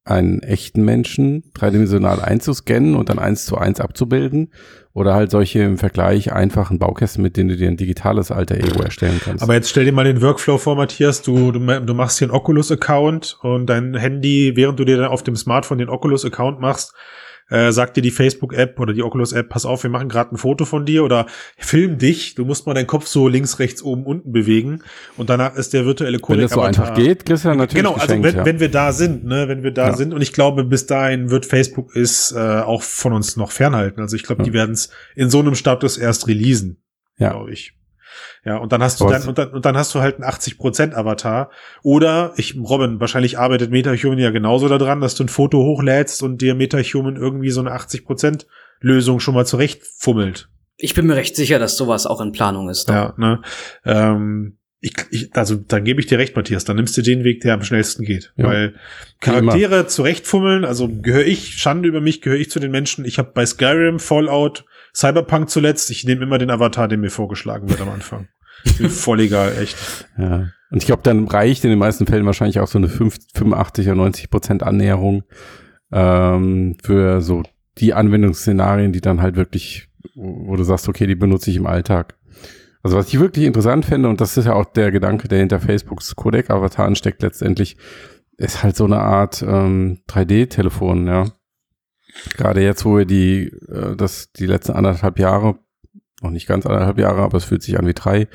einen echten Menschen dreidimensional einzuscannen und dann eins zu eins abzubilden oder halt solche im Vergleich einfachen Baukästen, mit denen du dir ein digitales alter Ego erstellen kannst. Aber jetzt stell dir mal den Workflow vor, Matthias, du, du, du machst hier einen Oculus-Account und dein Handy, während du dir dann auf dem Smartphone den Oculus-Account machst, äh, sagt dir die Facebook-App oder die Oculus-App, pass auf, wir machen gerade ein Foto von dir oder film dich, du musst mal deinen Kopf so links, rechts, oben, unten bewegen und danach ist der virtuelle Codec Wenn das so einfach geht, kriegst du ja natürlich Genau, also wenn, ja. wenn wir da sind, ne, wenn wir da ja. sind und ich glaube, bis dahin wird Facebook es äh, auch von uns noch fernhalten. Also ich glaube, ja. die werden es in so einem Status erst releasen, ja. glaube ich. Ja, und dann hast du dann, und dann, und dann hast du halt einen 80% Avatar. Oder ich, Robin, wahrscheinlich arbeitet MetaHuman ja genauso daran, dass du ein Foto hochlädst und dir MetaHuman irgendwie so eine 80% Lösung schon mal zurechtfummelt. Ich bin mir recht sicher, dass sowas auch in Planung ist. Doch. Ja, ne? Ähm, ich, ich, also dann gebe ich dir recht, Matthias, dann nimmst du den Weg, der am schnellsten geht. Ja. Weil Charaktere zurechtfummeln, also gehöre ich, Schande über mich, gehöre ich zu den Menschen. Ich habe bei Skyrim, Fallout, Cyberpunk zuletzt, ich nehme immer den Avatar, der mir vorgeschlagen wird am Anfang. Voll egal, echt. Ja. Und ich glaube, dann reicht in den meisten Fällen wahrscheinlich auch so eine 5, 85 oder 90 Prozent Annäherung ähm, für so die Anwendungsszenarien, die dann halt wirklich, wo du sagst, okay, die benutze ich im Alltag. Also was ich wirklich interessant finde, und das ist ja auch der Gedanke, der hinter Facebooks Codec-Avatar steckt letztendlich, ist halt so eine Art ähm, 3D-Telefon, ja. Gerade jetzt, wo wir die, äh, das, die letzten anderthalb Jahre, noch nicht ganz anderthalb Jahre, aber es fühlt sich an wie drei,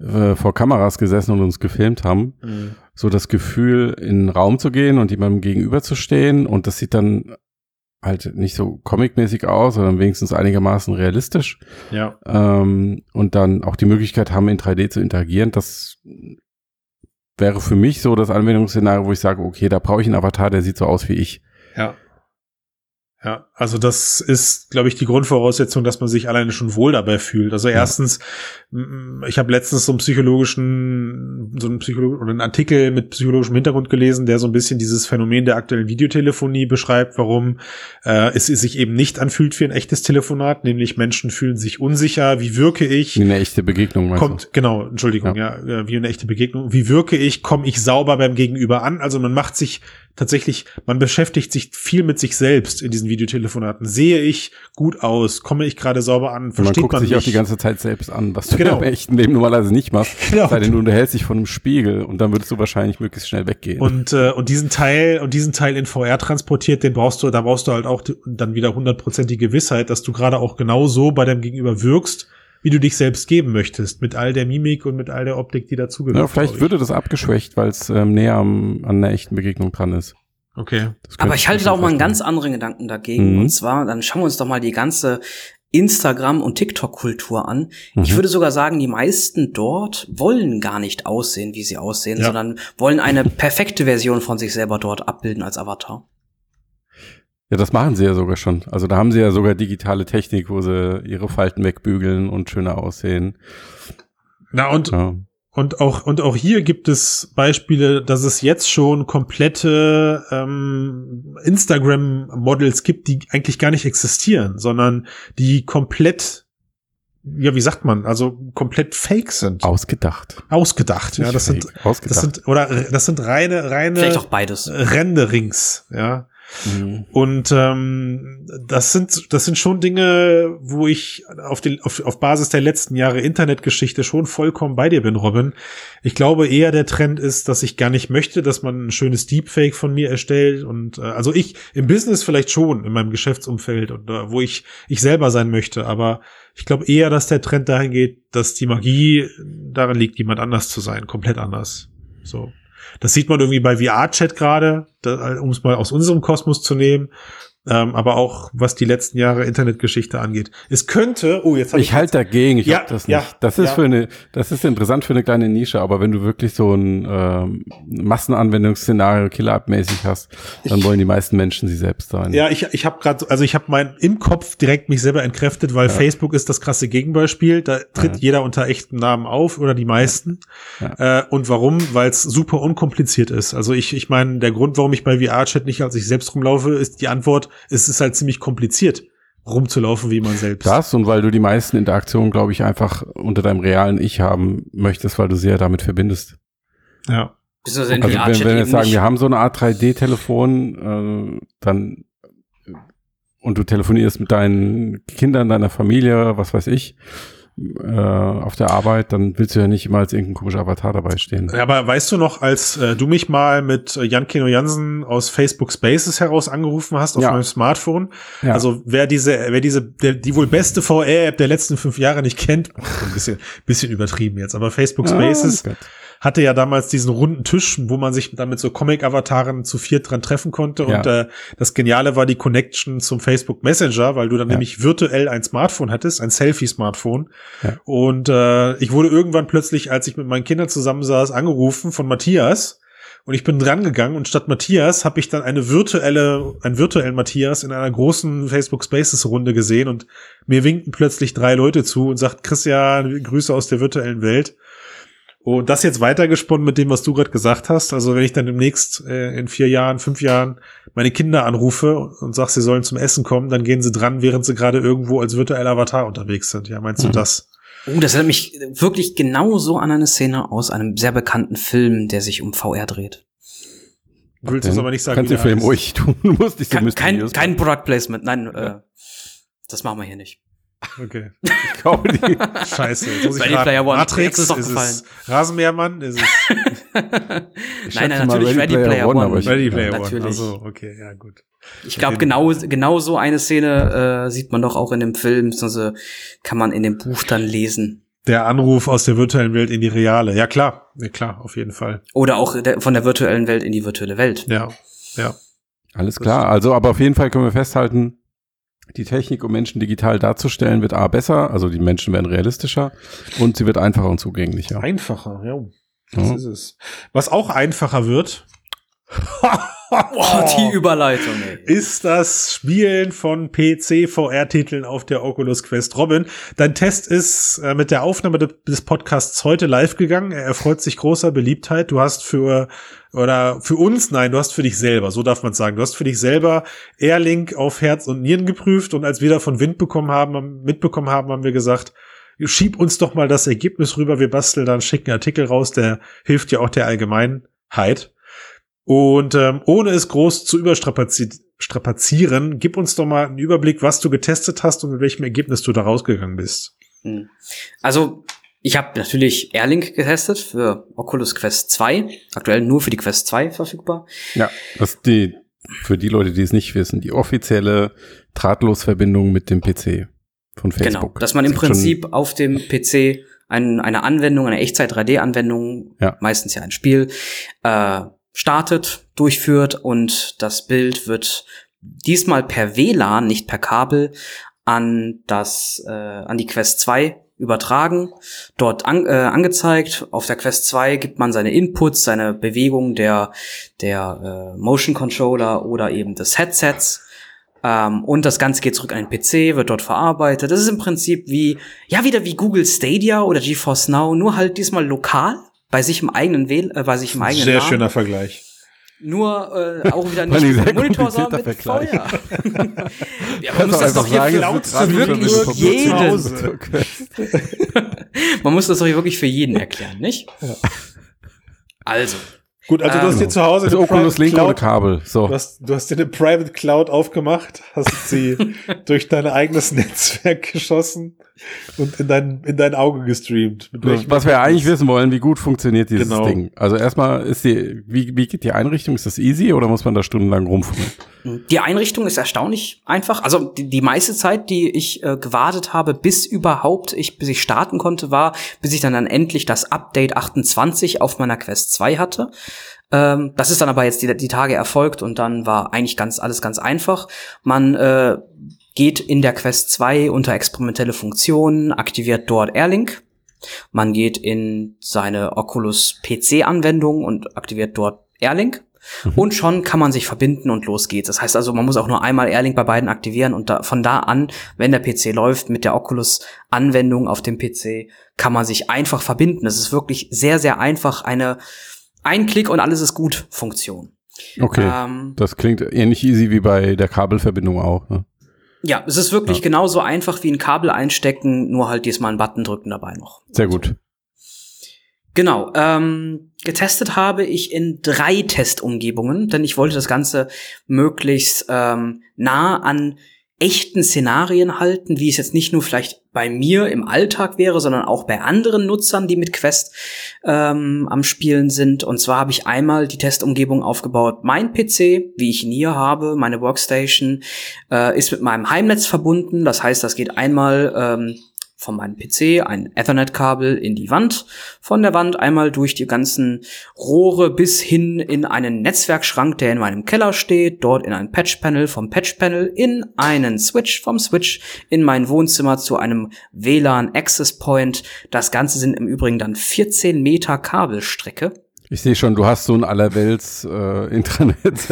mhm. äh, vor Kameras gesessen und uns gefilmt haben, mhm. so das Gefühl, in einen Raum zu gehen und jemandem gegenüber zu stehen und das sieht dann halt nicht so comicmäßig aus, sondern wenigstens einigermaßen realistisch. Ja. Ähm, und dann auch die Möglichkeit haben, in 3D zu interagieren. Das wäre für mich so das Anwendungsszenario, wo ich sage, okay, da brauche ich einen Avatar, der sieht so aus wie ich. Ja. Ja, also das ist, glaube ich, die Grundvoraussetzung, dass man sich alleine schon wohl dabei fühlt. Also erstens, ich habe letztens so einen psychologischen, so einen Psycholo oder einen Artikel mit psychologischem Hintergrund gelesen, der so ein bisschen dieses Phänomen der aktuellen Videotelefonie beschreibt, warum äh, es, es sich eben nicht anfühlt wie ein echtes Telefonat, nämlich Menschen fühlen sich unsicher, wie wirke ich? Wie eine echte Begegnung. Kommt, du? genau, Entschuldigung, ja. ja, wie eine echte Begegnung. Wie wirke ich? Komme ich sauber beim Gegenüber an? Also man macht sich tatsächlich, man beschäftigt sich viel mit sich selbst in diesen Videotelefonaten. Sehe ich gut aus? Komme ich gerade sauber an? Versteht man guckt man sich mich? auch die ganze Zeit selbst an, was du genau. im echten Leben normalerweise nicht machst. Genau. Sei denn, du unterhältst dich von einem Spiegel und dann würdest du wahrscheinlich möglichst schnell weggehen. Und, äh, und diesen Teil, und diesen Teil in VR transportiert, den brauchst du, da brauchst du halt auch dann wieder hundertprozentige Gewissheit, dass du gerade auch genau so bei deinem Gegenüber wirkst, wie du dich selbst geben möchtest, mit all der Mimik und mit all der Optik, die dazugehört. Ja, vielleicht würde das abgeschwächt, weil es ähm, näher am, an einer echten Begegnung dran ist. Okay. Aber ich halte da auch mal einen ganz anderen Gedanken dagegen. Mhm. Und zwar, dann schauen wir uns doch mal die ganze Instagram- und TikTok-Kultur an. Mhm. Ich würde sogar sagen, die meisten dort wollen gar nicht aussehen, wie sie aussehen, ja. sondern wollen eine perfekte Version von sich selber dort abbilden als Avatar. Ja, das machen sie ja sogar schon. Also da haben sie ja sogar digitale Technik, wo sie ihre Falten wegbügeln und schöner aussehen. Na und ja. und auch und auch hier gibt es Beispiele, dass es jetzt schon komplette ähm, Instagram-Models gibt, die eigentlich gar nicht existieren, sondern die komplett ja, wie sagt man, also komplett fake sind. Ausgedacht. Ausgedacht, ja, das fake. sind, Ausgedacht. das sind, oder das sind reine, reine Vielleicht auch beides. Renderings, ja. Mhm. Und ähm, das sind das sind schon Dinge, wo ich auf, den, auf, auf Basis der letzten Jahre Internetgeschichte schon vollkommen bei dir bin, Robin. Ich glaube eher der Trend ist, dass ich gar nicht möchte, dass man ein schönes Deepfake von mir erstellt und äh, also ich im Business vielleicht schon in meinem Geschäftsumfeld und äh, wo ich ich selber sein möchte, aber ich glaube eher, dass der Trend dahin geht, dass die Magie darin liegt, jemand anders zu sein, komplett anders. So. Das sieht man irgendwie bei VR-Chat gerade, um es mal aus unserem Kosmos zu nehmen ähm, aber auch was die letzten Jahre Internetgeschichte angeht. Es könnte, oh, jetzt habe ich. Ich halte dagegen, ich ja, hab das nicht. Ja, das ist ja. für eine, das ist interessant für eine kleine Nische, aber wenn du wirklich so ein ähm, Massenanwendungsszenario Killer-App-mäßig hast, dann ich, wollen die meisten Menschen sie selbst sein. Ja, ich, ich habe gerade, also ich habe mein im Kopf direkt mich selber entkräftet, weil ja. Facebook ist das krasse Gegenbeispiel. Da tritt jeder unter echten Namen auf oder die meisten. Äh, und warum? Weil es super unkompliziert ist. Also ich, ich meine, der Grund, warum ich bei VR-Chat nicht als ich selbst rumlaufe, ist die Antwort, es ist halt ziemlich kompliziert rumzulaufen wie man selbst. Das und weil du die meisten Interaktionen, glaube ich, einfach unter deinem realen Ich haben möchtest, weil du sie ja damit verbindest. Ja. Also wenn, wenn wir jetzt sagen, wir haben so eine Art 3D-Telefon, äh, dann und du telefonierst mit deinen Kindern, deiner Familie, was weiß ich, äh, auf der Arbeit, dann willst du ja nicht immer als irgendein komischer Avatar dabei stehen. Ja, aber weißt du noch, als äh, du mich mal mit äh, Jan Keno Jansen aus Facebook Spaces heraus angerufen hast auf ja. meinem Smartphone, ja. also wer diese, wer diese, der, die wohl beste VR-App der letzten fünf Jahre nicht kennt, ein bisschen, bisschen übertrieben jetzt, aber Facebook Spaces oh hatte ja damals diesen runden Tisch, wo man sich dann mit so Comic-Avataren zu viert dran treffen konnte. Ja. Und äh, das Geniale war die Connection zum Facebook Messenger, weil du dann ja. nämlich virtuell ein Smartphone hattest, ein Selfie-Smartphone. Ja. Und äh, ich wurde irgendwann plötzlich, als ich mit meinen Kindern zusammensaß, angerufen von Matthias. Und ich bin dran gegangen und statt Matthias habe ich dann eine virtuelle, einen virtuellen Matthias in einer großen Facebook Spaces Runde gesehen und mir winkten plötzlich drei Leute zu und sagt Christian, Grüße aus der virtuellen Welt. Und das jetzt weitergesponnen mit dem, was du gerade gesagt hast. Also wenn ich dann demnächst äh, in vier Jahren, fünf Jahren meine Kinder anrufe und sag, sie sollen zum Essen kommen, dann gehen sie dran, während sie gerade irgendwo als virtueller Avatar unterwegs sind. Ja, meinst mhm. du das? Oh, das erinnert mich wirklich genauso an eine Szene aus einem sehr bekannten Film, der sich um VR dreht. Du willst es aber nicht sagen. Kannst du Film ruhig tun. Du musst nicht so kein, kein, kein Product Placement. Nein, ja. äh, das machen wir hier nicht. Okay. Die. Scheiße. Jetzt muss ich Ready Player One. Matrix ist, doch ist es Rasenmähermann? Ist es nein, nein, natürlich Ready, Ready Player, One. One. Ready Player natürlich. One? Also, okay, ja gut. Ich glaube, genau, genau so eine Szene äh, sieht man doch auch in dem Film, beziehungsweise kann man in dem Buch dann lesen. Der Anruf aus der virtuellen Welt in die reale. Ja, klar. Ja, klar, auf jeden Fall. Oder auch der, von der virtuellen Welt in die virtuelle Welt. Ja, ja. Alles klar. Also, aber auf jeden Fall können wir festhalten, die Technik, um Menschen digital darzustellen, wird A besser, also die Menschen werden realistischer und sie wird einfacher und zugänglicher. Einfacher, ja. Das ja. ist es. Was auch einfacher wird, Boah, die Überleitung, ey. Ist das Spielen von PC-VR-Titeln auf der Oculus Quest. Robin, dein Test ist äh, mit der Aufnahme des Podcasts heute live gegangen. Er erfreut sich großer Beliebtheit. Du hast für, oder für uns, nein, du hast für dich selber, so darf man sagen. Du hast für dich selber Airlink auf Herz und Nieren geprüft und als wir davon Wind bekommen haben, mitbekommen haben, haben wir gesagt, schieb uns doch mal das Ergebnis rüber. Wir basteln da einen schicken Artikel raus, der hilft ja auch der Allgemeinheit. Und ähm, ohne es groß zu überstrapazieren, gib uns doch mal einen Überblick, was du getestet hast und mit welchem Ergebnis du da rausgegangen bist. Hm. Also, ich habe natürlich Airlink getestet für Oculus Quest 2, aktuell nur für die Quest 2 verfügbar. Ja, das ist die, für die Leute, die es nicht wissen, die offizielle Drahtlosverbindung mit dem PC von genau, Facebook. Genau, dass man im Prinzip auf dem PC ein, eine Anwendung, eine Echtzeit-3D-Anwendung, ja. meistens ja ein Spiel, äh, startet, durchführt und das Bild wird diesmal per WLAN, nicht per Kabel, an das äh, an die Quest 2 übertragen, dort an, äh, angezeigt. Auf der Quest 2 gibt man seine Inputs, seine Bewegung der der äh, Motion Controller oder eben des Headsets. Ähm, und das Ganze geht zurück an den PC, wird dort verarbeitet. Das ist im Prinzip wie, ja, wieder wie Google Stadia oder GeForce Now, nur halt diesmal lokal bei sich im eigenen Wähl äh, bei sich im eigenen Sehr Namen. schöner Vergleich. Nur äh, auch wieder nicht mit Monitor, sondern mit Vergleich. Feuer. ja, man muss das doch hier für, für wirklich jeden. man muss das doch hier wirklich für jeden erklären, nicht? Ja. Also, Gut, also du hast dir zu Hause also Oculus Link Cloud, Kabel. So. Du hast, du hast dir eine Private Cloud aufgemacht, hast sie durch dein eigenes Netzwerk geschossen und in dein, in dein Auge gestreamt. Was wir eigentlich wissen wollen, wie gut funktioniert dieses genau. Ding. Also erstmal ist die, wie, wie geht die Einrichtung? Ist das easy oder muss man da stundenlang rumfummeln? Die Einrichtung ist erstaunlich einfach. Also die, die meiste Zeit, die ich äh, gewartet habe, bis überhaupt ich, bis ich starten konnte, war, bis ich dann, dann endlich das Update 28 auf meiner Quest 2 hatte. Ähm, das ist dann aber jetzt die, die Tage erfolgt und dann war eigentlich ganz alles ganz einfach. Man äh, geht in der Quest 2 unter experimentelle Funktionen, aktiviert dort Airlink. Man geht in seine Oculus PC-Anwendung und aktiviert dort Airlink. Mhm. Und schon kann man sich verbinden und los geht's. Das heißt also, man muss auch nur einmal Airlink bei beiden aktivieren und da, von da an, wenn der PC läuft mit der Oculus-Anwendung auf dem PC, kann man sich einfach verbinden. Das ist wirklich sehr, sehr einfach eine ein Klick und alles ist gut Funktion. Okay. Ähm, das klingt ähnlich easy wie bei der Kabelverbindung auch. Ne? Ja, es ist wirklich ja. genauso einfach wie ein Kabel einstecken, nur halt diesmal einen Button drücken dabei noch. Sehr gut. Genau. Ähm, getestet habe ich in drei Testumgebungen, denn ich wollte das Ganze möglichst ähm, nah an echten Szenarien halten, wie es jetzt nicht nur vielleicht bei mir im Alltag wäre, sondern auch bei anderen Nutzern, die mit Quest ähm, am Spielen sind. Und zwar habe ich einmal die Testumgebung aufgebaut. Mein PC, wie ich ihn hier habe, meine Workstation, äh, ist mit meinem Heimnetz verbunden. Das heißt, das geht einmal ähm, von meinem PC ein Ethernet-Kabel in die Wand, von der Wand einmal durch die ganzen Rohre bis hin in einen Netzwerkschrank, der in meinem Keller steht, dort in ein Patch-Panel, vom Patch-Panel in einen Switch, vom Switch in mein Wohnzimmer zu einem WLAN Access Point. Das Ganze sind im Übrigen dann 14 Meter Kabelstrecke. Ich sehe schon, du hast so ein allerwelts äh, Intranet.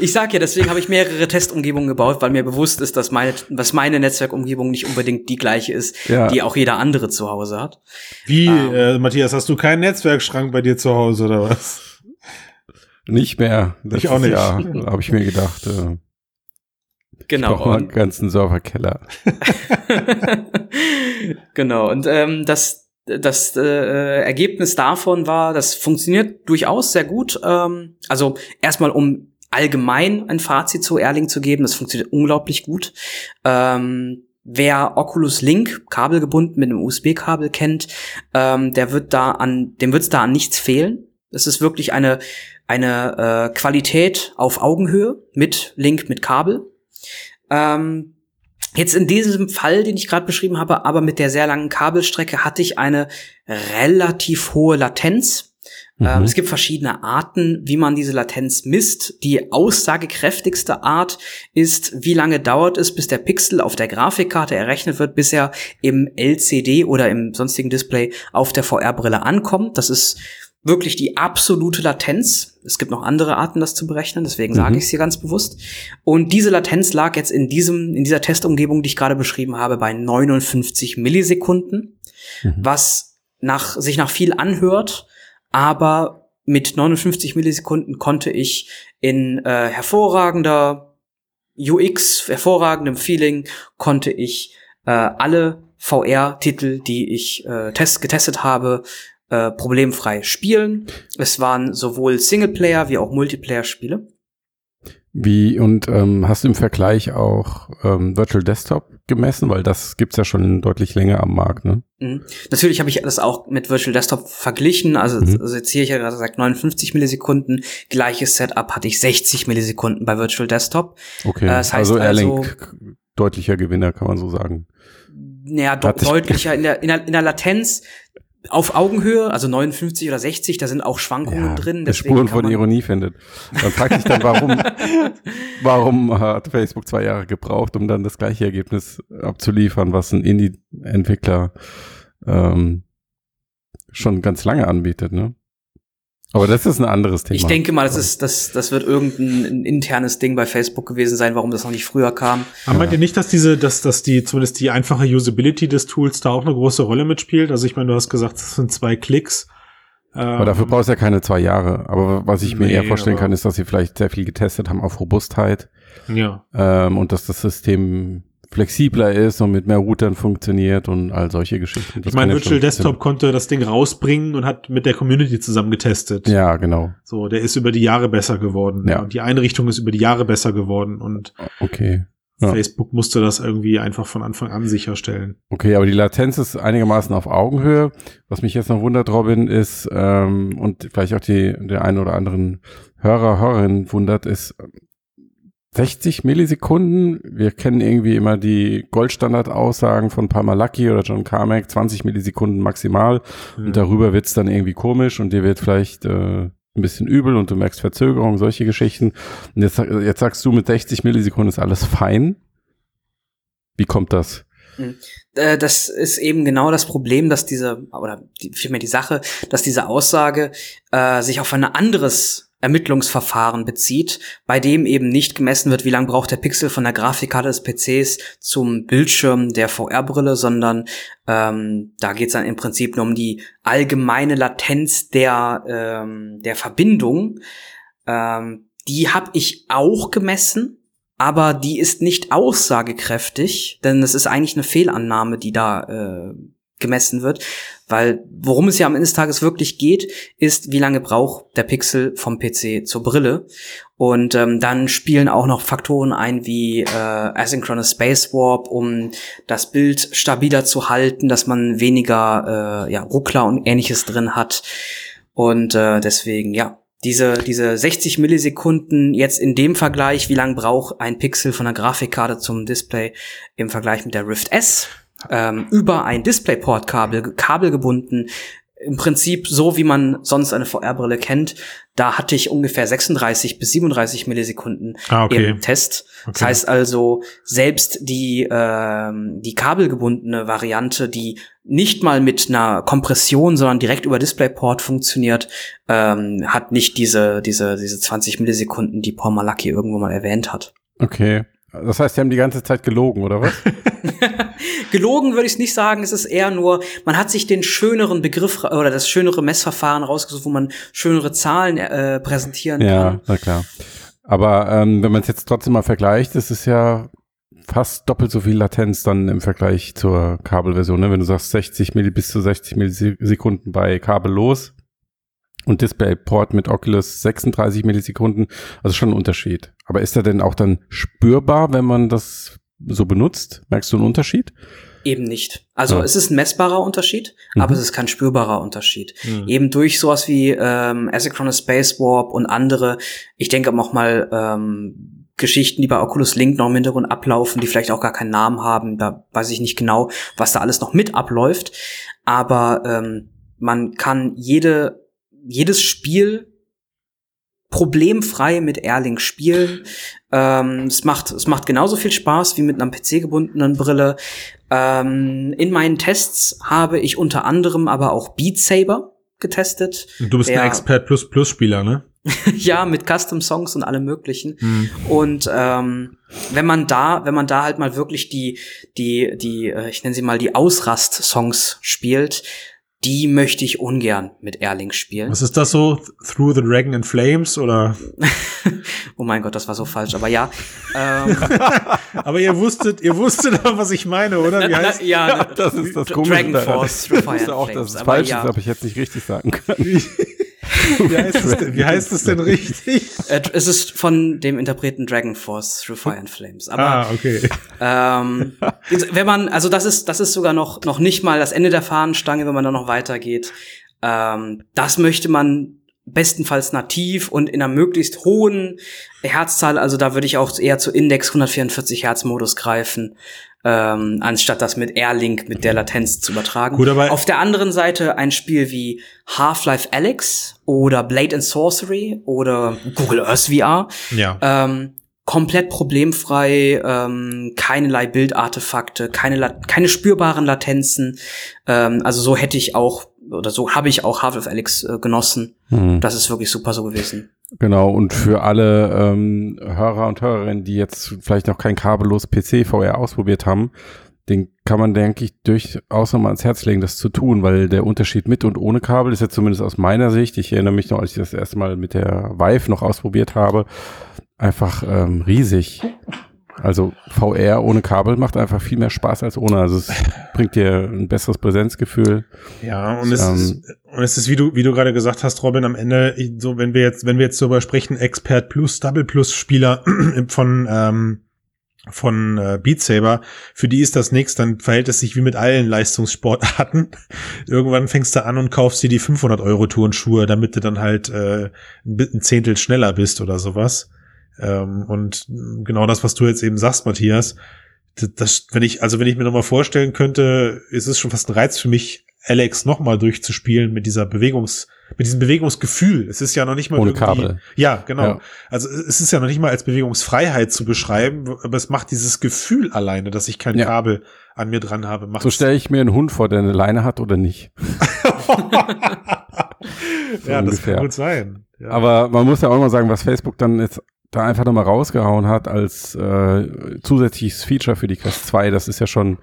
ich sag ja, deswegen habe ich mehrere Testumgebungen gebaut, weil mir bewusst ist, dass meine, was meine Netzwerkumgebung nicht unbedingt die gleiche ist, ja. die auch jeder andere zu Hause hat. Wie, ähm, äh, Matthias, hast du keinen Netzwerkschrank bei dir zu Hause oder was? Nicht mehr. ich auch nicht. Ja, habe ich mir gedacht. Äh, Genau. Ich brauche einen ganzen Serverkeller. genau. Und ähm, das, das äh, Ergebnis davon war, das funktioniert durchaus sehr gut. Ähm, also erstmal um allgemein ein Fazit zu Erling zu geben, das funktioniert unglaublich gut. Ähm, Wer Oculus Link kabelgebunden mit einem USB-Kabel kennt, ähm, der wird da an, dem wird es da an nichts fehlen. Es ist wirklich eine eine äh, Qualität auf Augenhöhe mit Link mit Kabel. Ähm, Jetzt in diesem Fall, den ich gerade beschrieben habe, aber mit der sehr langen Kabelstrecke hatte ich eine relativ hohe Latenz. Mhm. Ähm, es gibt verschiedene Arten, wie man diese Latenz misst. Die aussagekräftigste Art ist, wie lange dauert es, bis der Pixel auf der Grafikkarte errechnet wird, bis er im LCD oder im sonstigen Display auf der VR-Brille ankommt. Das ist wirklich die absolute Latenz. Es gibt noch andere Arten, das zu berechnen, deswegen sage mhm. ich es hier ganz bewusst. Und diese Latenz lag jetzt in diesem, in dieser Testumgebung, die ich gerade beschrieben habe, bei 59 Millisekunden, mhm. was nach, sich nach viel anhört, aber mit 59 Millisekunden konnte ich in äh, hervorragender UX, hervorragendem Feeling, konnte ich äh, alle VR-Titel, die ich äh, test getestet habe, äh, problemfrei spielen. Es waren sowohl Singleplayer wie auch Multiplayer-Spiele. Wie und ähm, hast du im Vergleich auch ähm, Virtual Desktop gemessen, weil das gibt's ja schon deutlich länger am Markt, ne? Mhm. Natürlich habe ich das auch mit Virtual Desktop verglichen. Also, mhm. also jetzt hier ich ja gerade gesagt 59 Millisekunden. Gleiches Setup hatte ich 60 Millisekunden bei Virtual Desktop. Okay. Äh, das heißt also Airlink also, deutlicher Gewinner, kann man so sagen. Naja, deutlicher in der, in der, in der Latenz auf Augenhöhe, also 59 oder 60, da sind auch Schwankungen ja, drin. Der Spuren von Ironie findet. Dann fragt sich dann, warum, warum hat Facebook zwei Jahre gebraucht, um dann das gleiche Ergebnis abzuliefern, was ein Indie-Entwickler ähm, schon ganz lange anbietet, ne? Aber das ist ein anderes Thema. Ich denke mal, das ist, das, das wird irgendein internes Ding bei Facebook gewesen sein, warum das noch nicht früher kam. Aber meint ihr nicht, dass diese, dass, dass die, zumindest die einfache Usability des Tools da auch eine große Rolle mitspielt? Also ich meine, du hast gesagt, das sind zwei Klicks. Aber dafür brauchst du ja keine zwei Jahre. Aber was ich mir nee, eher vorstellen kann, ist, dass sie vielleicht sehr viel getestet haben auf Robustheit. Ja. Ähm, und dass das System flexibler ist und mit mehr Routern funktioniert und all solche Geschichten. Das ich meine, Virtual Desktop konnte das Ding rausbringen und hat mit der Community zusammen getestet. Ja, genau. So, der ist über die Jahre besser geworden. Ja. Und die Einrichtung ist über die Jahre besser geworden und okay. Ja. Facebook musste das irgendwie einfach von Anfang an sicherstellen. Okay, aber die Latenz ist einigermaßen auf Augenhöhe. Was mich jetzt noch wundert, Robin, ist, ähm, und vielleicht auch die, der einen oder anderen Hörer, Hörerin wundert, ist, 60 Millisekunden. Wir kennen irgendwie immer die Goldstandard-Aussagen von Parmalaki oder John Carmack, 20 Millisekunden maximal. Mhm. Und darüber wird's dann irgendwie komisch und dir wird vielleicht äh, ein bisschen übel und du merkst Verzögerung, solche Geschichten. Und jetzt, jetzt sagst du, mit 60 Millisekunden ist alles fein. Wie kommt das? Mhm. Äh, das ist eben genau das Problem, dass diese, oder vielmehr die Sache, dass diese Aussage äh, sich auf ein anderes Ermittlungsverfahren bezieht, bei dem eben nicht gemessen wird, wie lang braucht der Pixel von der Grafikkarte des PCs zum Bildschirm der VR-Brille, sondern ähm, da geht es dann im Prinzip nur um die allgemeine Latenz der, ähm, der Verbindung. Ähm, die habe ich auch gemessen, aber die ist nicht aussagekräftig, denn es ist eigentlich eine Fehlannahme, die da äh, gemessen wird, weil worum es ja am Ende des Tages wirklich geht, ist, wie lange braucht der Pixel vom PC zur Brille. Und ähm, dann spielen auch noch Faktoren ein wie äh, Asynchronous Space Warp, um das Bild stabiler zu halten, dass man weniger äh, ja, Ruckler und ähnliches drin hat. Und äh, deswegen, ja, diese, diese 60 Millisekunden jetzt in dem Vergleich, wie lang braucht ein Pixel von der Grafikkarte zum Display im Vergleich mit der Rift S, ähm, über ein DisplayPort-Kabel, Kabel gebunden, im Prinzip so, wie man sonst eine VR-Brille kennt. Da hatte ich ungefähr 36 bis 37 Millisekunden ah, okay. im Test. Okay. Das heißt also, selbst die, ähm, die kabelgebundene Variante, die nicht mal mit einer Kompression, sondern direkt über DisplayPort funktioniert, ähm, hat nicht diese, diese, diese 20 Millisekunden, die Paul Malaki irgendwo mal erwähnt hat. Okay. Das heißt, sie haben die ganze Zeit gelogen, oder was? gelogen würde ich es nicht sagen. Es ist eher nur, man hat sich den schöneren Begriff oder das schönere Messverfahren rausgesucht, wo man schönere Zahlen äh, präsentieren ja, kann. Ja, na klar. Aber ähm, wenn man es jetzt trotzdem mal vergleicht, das ist ja fast doppelt so viel Latenz dann im Vergleich zur Kabelversion. Ne? Wenn du sagst 60 Milli bis zu 60 Millisekunden bei kabellos und DisplayPort mit Oculus 36 Millisekunden, also schon ein Unterschied. Aber ist er denn auch dann spürbar, wenn man das so benutzt? Merkst du einen Unterschied? Eben nicht. Also ja. es ist ein messbarer Unterschied, mhm. aber es ist kein spürbarer Unterschied. Mhm. Eben durch sowas wie ähm, Asynchronous Space Warp und andere, ich denke auch mal ähm, Geschichten, die bei Oculus Link noch im Hintergrund ablaufen, die vielleicht auch gar keinen Namen haben. Da weiß ich nicht genau, was da alles noch mit abläuft. Aber ähm, man kann jede, jedes Spiel problemfrei mit Airlink spielen. Ähm, es macht es macht genauso viel Spaß wie mit einer PC gebundenen Brille. Ähm, in meinen Tests habe ich unter anderem aber auch Beat Saber getestet. Du bist ein Expert Plus Plus Spieler, ne? ja, mit Custom Songs und allem möglichen. Mhm. Und ähm, wenn man da, wenn man da halt mal wirklich die, die, die, äh, ich nenne sie mal die Ausrast-Songs spielt, die möchte ich ungern mit Erling spielen. Was ist das so? Through the Dragon in Flames oder? oh mein Gott, das war so falsch, aber ja. Ähm. aber ihr wusstet, ihr wusstet doch, was ich meine, oder? Wie heißt? ja, ja, das ist das Komische. Dragon Force, Through Fire and auch, Flames. Dass es falsch ja. ist, aber ich jetzt nicht richtig sagen können. wie, heißt es denn, wie heißt es denn richtig? Äh, es ist von dem Interpreten Dragon Force Through Fire and Flames. Aber, ah, okay. Ähm, wenn man, also das ist, das ist sogar noch, noch nicht mal das Ende der Fahnenstange, wenn man da noch weitergeht. Ähm, das möchte man bestenfalls nativ und in einer möglichst hohen Herzzahl, also da würde ich auch eher zu Index 144 Hertz Modus greifen ähm, anstatt das mit Airlink mit der Latenz zu übertragen. Gut, aber Auf der anderen Seite ein Spiel wie Half-Life Alyx oder Blade and Sorcery oder Google Earth VR. Ja. Ähm, komplett problemfrei, ähm, keinerlei Bildartefakte, keine, keine spürbaren Latenzen. Ähm, also so hätte ich auch oder so habe ich auch Half-Life Alyx äh, genossen. Mhm. Das ist wirklich super so gewesen. Genau, und für alle ähm, Hörer und Hörerinnen, die jetzt vielleicht noch kein kabellos PC VR ausprobiert haben, den kann man, denke ich, durchaus nochmal ans Herz legen, das zu tun, weil der Unterschied mit und ohne Kabel ist jetzt zumindest aus meiner Sicht, ich erinnere mich noch, als ich das erste Mal mit der Vive noch ausprobiert habe, einfach ähm, riesig. Also VR ohne Kabel macht einfach viel mehr Spaß als ohne. Also es bringt dir ein besseres Präsenzgefühl. Ja, und es, ähm, ist, und es ist, wie du, wie du gerade gesagt hast, Robin, am Ende, so wenn wir jetzt, wenn wir jetzt darüber sprechen, Expert Plus, Double Plus Spieler von ähm, von äh, Beat Saber, für die ist das nichts, dann verhält es sich wie mit allen Leistungssportarten. Irgendwann fängst du an und kaufst dir die 500 Euro Turnschuhe, damit du dann halt äh, ein Zehntel schneller bist oder sowas. Ähm, und genau das, was du jetzt eben sagst, Matthias, das, wenn ich, also wenn ich mir nochmal vorstellen könnte, ist es schon fast ein Reiz für mich, Alex nochmal durchzuspielen mit dieser Bewegungs, mit diesem Bewegungsgefühl. Es ist ja noch nicht mal ohne Kabel. Ja, genau. Ja. Also es ist ja noch nicht mal als Bewegungsfreiheit zu beschreiben, aber es macht dieses Gefühl alleine, dass ich kein ja. Kabel an mir dran habe. so stelle ich mir einen Hund vor, der eine Leine hat oder nicht. so ja, ungefähr. das kann gut sein. Ja. Aber man muss ja auch mal sagen, was Facebook dann jetzt da einfach nochmal rausgehauen hat als äh, zusätzliches Feature für die Quest 2, das ist ja schon,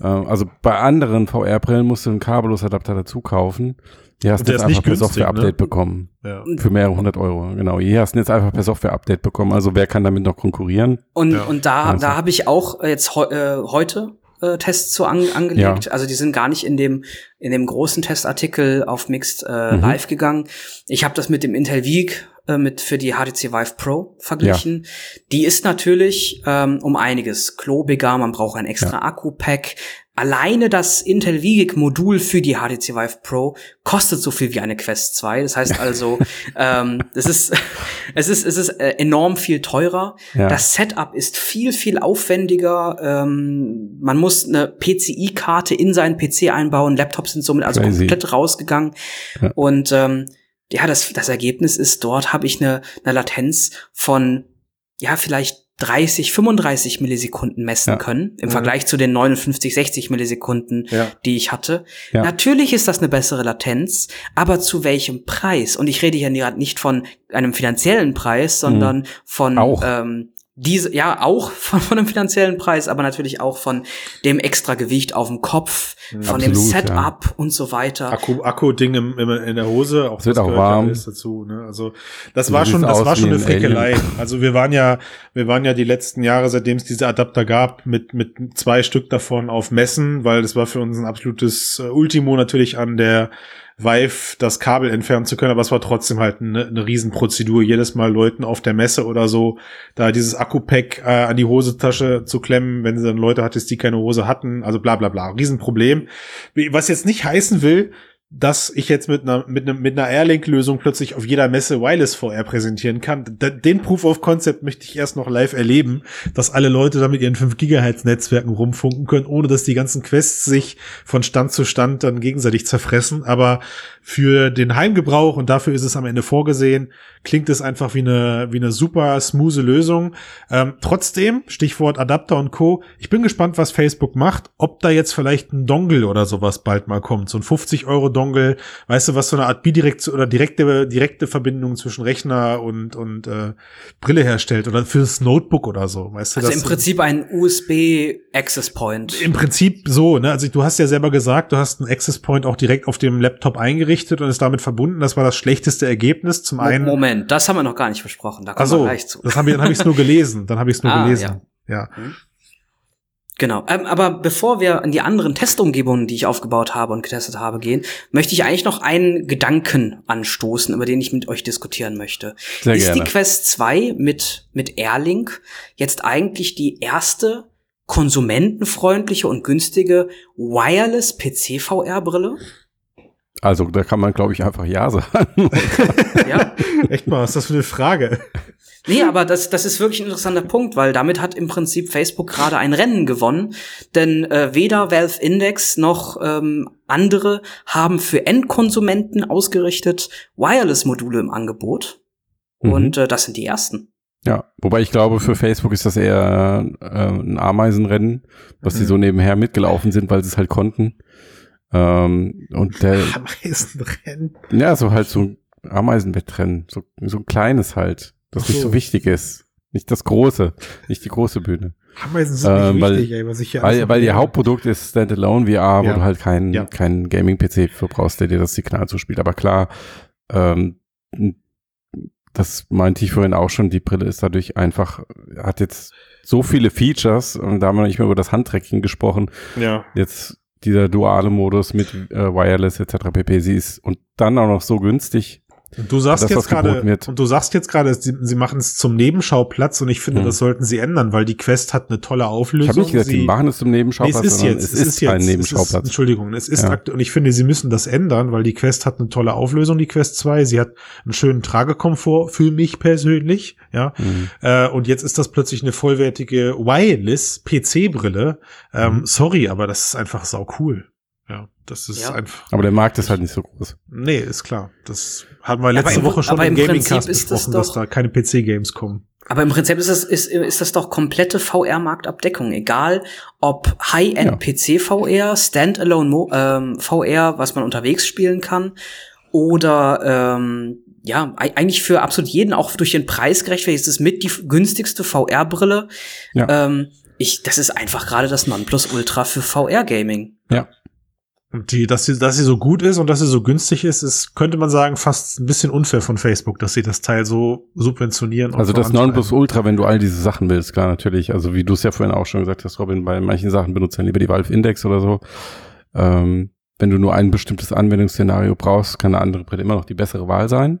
äh, also bei anderen VR-Brillen musst du einen Kabellosadapter dazu kaufen. Hier hast du jetzt einfach per Software-Update ne? bekommen. Ja. Für mehrere hundert Euro, genau. Hier hast du jetzt einfach per Software-Update bekommen. Also wer kann damit noch konkurrieren? Und, ja. und da, also. da habe ich auch jetzt he äh, heute Tests zu an, angelegt. Ja. Also die sind gar nicht in dem in dem großen Testartikel auf Mixed äh, mhm. live gegangen. Ich habe das mit dem Intel Week äh, mit für die HTC Vive Pro verglichen. Ja. Die ist natürlich ähm, um einiges klobiger, man braucht ein extra ja. Akku-Pack. Alleine das Intel VGIG Modul für die HTC Vive Pro kostet so viel wie eine Quest 2. Das heißt also, ähm, es ist, es ist, es ist äh, enorm viel teurer. Ja. Das Setup ist viel, viel aufwendiger. Ähm, man muss eine PCI-Karte in seinen PC einbauen. Laptops sind somit also Crazy. komplett rausgegangen. Ja. Und ähm, ja, das, das Ergebnis ist, dort habe ich eine, eine Latenz von, ja, vielleicht 30, 35 Millisekunden messen ja. können, im mhm. Vergleich zu den 59, 60 Millisekunden, ja. die ich hatte. Ja. Natürlich ist das eine bessere Latenz, aber zu welchem Preis? Und ich rede hier nicht von einem finanziellen Preis, sondern mhm. von ähm, diese, ja, auch von, von dem finanziellen Preis, aber natürlich auch von dem extra Gewicht auf dem Kopf, von Absolut, dem Setup ja. und so weiter. Akku, Akku-Ding im, im, in der Hose, auch es wird auch warm. dazu, ne? Also, das war schon, das war schon eine Frickelei. Also, wir waren ja, wir waren ja die letzten Jahre, seitdem es diese Adapter gab, mit, mit zwei Stück davon auf Messen, weil das war für uns ein absolutes äh, Ultimo natürlich an der Vive das Kabel entfernen zu können, aber es war trotzdem halt eine, eine Riesenprozedur, jedes Mal Leuten auf der Messe oder so, da dieses Akku-Pack äh, an die Hosentasche zu klemmen, wenn sie dann Leute hattest, die keine Hose hatten, also bla bla bla, Riesenproblem. Was jetzt nicht heißen will, dass ich jetzt mit einer, mit einer, mit einer Airlink-Lösung plötzlich auf jeder Messe Wireless VR präsentieren kann. Den Proof of Concept möchte ich erst noch live erleben, dass alle Leute da mit ihren 5 Gigahertz Netzwerken rumfunken können, ohne dass die ganzen Quests sich von Stand zu Stand dann gegenseitig zerfressen. Aber für den Heimgebrauch, und dafür ist es am Ende vorgesehen, klingt es einfach wie eine, wie eine super smooth Lösung. Ähm, trotzdem, Stichwort Adapter und Co. Ich bin gespannt, was Facebook macht, ob da jetzt vielleicht ein Dongle oder sowas bald mal kommt. So ein 50 Euro Dongle, weißt du, was so eine Art bidirekt oder direkte, direkte Verbindung zwischen Rechner und, und äh, Brille herstellt oder fürs Notebook oder so, weißt du? Also im Prinzip ein USB Access Point. Im Prinzip so, ne? Also du hast ja selber gesagt, du hast einen Access Point auch direkt auf dem Laptop eingerichtet und ist damit verbunden. Das war das schlechteste Ergebnis. Zum einen. Moment, das haben wir noch gar nicht besprochen. Da kommen so, wir gleich zu. Das hab ich, dann habe ich es nur gelesen. Dann habe ich es nur ah, gelesen. Ja. ja. Hm. Genau. Ähm, aber bevor wir an die anderen Testumgebungen, die ich aufgebaut habe und getestet habe, gehen, möchte ich eigentlich noch einen Gedanken anstoßen, über den ich mit euch diskutieren möchte. Sehr Ist gerne. die Quest 2 mit, mit Airlink jetzt eigentlich die erste konsumentenfreundliche und günstige Wireless PC-VR-Brille? Also da kann man, glaube ich, einfach Ja sagen. ja. Echt mal, was ist das für eine Frage? Nee, aber das, das ist wirklich ein interessanter Punkt, weil damit hat im Prinzip Facebook gerade ein Rennen gewonnen. Denn äh, weder Valve Index noch ähm, andere haben für Endkonsumenten ausgerichtet Wireless-Module im Angebot. Mhm. Und äh, das sind die ersten. Ja, wobei ich glaube, für Facebook ist das eher äh, ein Ameisenrennen, was sie mhm. so nebenher mitgelaufen sind, weil sie es halt konnten. Ähm, und der Ameisenrennen. Ja, so halt so Ameisenwettrennen, so, so ein kleines halt das so. nicht so wichtig ist. Nicht das große, nicht die große Bühne. Ameisen sind äh, nicht weil, wichtig, ey, was ich hier Weil, weil ihr Hauptprodukt ist Standalone VR, ja. wo du halt keinen ja. keinen Gaming-PC für brauchst, der dir das Signal zuspielt. Aber klar, ähm, das meinte ich vorhin auch schon, die Brille ist dadurch einfach, hat jetzt so viele Features und da haben wir nicht mehr über das Handtracking gesprochen. Ja. Jetzt dieser duale Modus mit äh, Wireless etc. pp. Sie ist und dann auch noch so günstig, und du sagst jetzt gerade, und du sagst jetzt gerade, sie, sie machen es zum Nebenschauplatz und ich finde, mhm. das sollten sie ändern, weil die Quest hat eine tolle Auflösung. Ich habe nicht gesagt, sie, machen es zum Nebenschauplatz, nee, es ist jetzt, es, es ist, jetzt, ein Nebenschauplatz. Ist, Entschuldigung, es ist ja. und ich finde, sie müssen das ändern, weil die Quest hat eine tolle Auflösung, die Quest 2. Sie hat einen schönen Tragekomfort für mich persönlich, ja. Mhm. Äh, und jetzt ist das plötzlich eine vollwertige Wireless PC-Brille. Ähm, mhm. Sorry, aber das ist einfach sau cool. Das ist ja. einfach. Aber der Markt ist halt nicht so groß. Nee, ist klar. Das hatten wir letzte im, Woche schon im Gaming-Cast besprochen, das dass da keine PC-Games kommen. Aber im Prinzip ist das, ist, ist das doch komplette VR-Marktabdeckung. Egal, ob High-End-PC-VR, Standalone ähm, VR, was man unterwegs spielen kann, oder ähm, ja, eigentlich für absolut jeden, auch durch den Preis gerechtfertigt, ist es mit die günstigste VR-Brille. Ja. Ähm, ich, das ist einfach gerade das Nonplusultra für VR-Gaming. Ja. Die, dass sie, dass sie so gut ist und dass sie so günstig ist, ist, könnte man sagen, fast ein bisschen unfair von Facebook, dass sie das Teil so subventionieren. Also das Nonplusultra, wenn du all diese Sachen willst, klar, natürlich. Also wie du es ja vorhin auch schon gesagt hast, Robin, bei manchen Sachen benutzt dann lieber die Valve Index oder so. Ähm, wenn du nur ein bestimmtes Anwendungsszenario brauchst, kann eine andere Brille immer noch die bessere Wahl sein.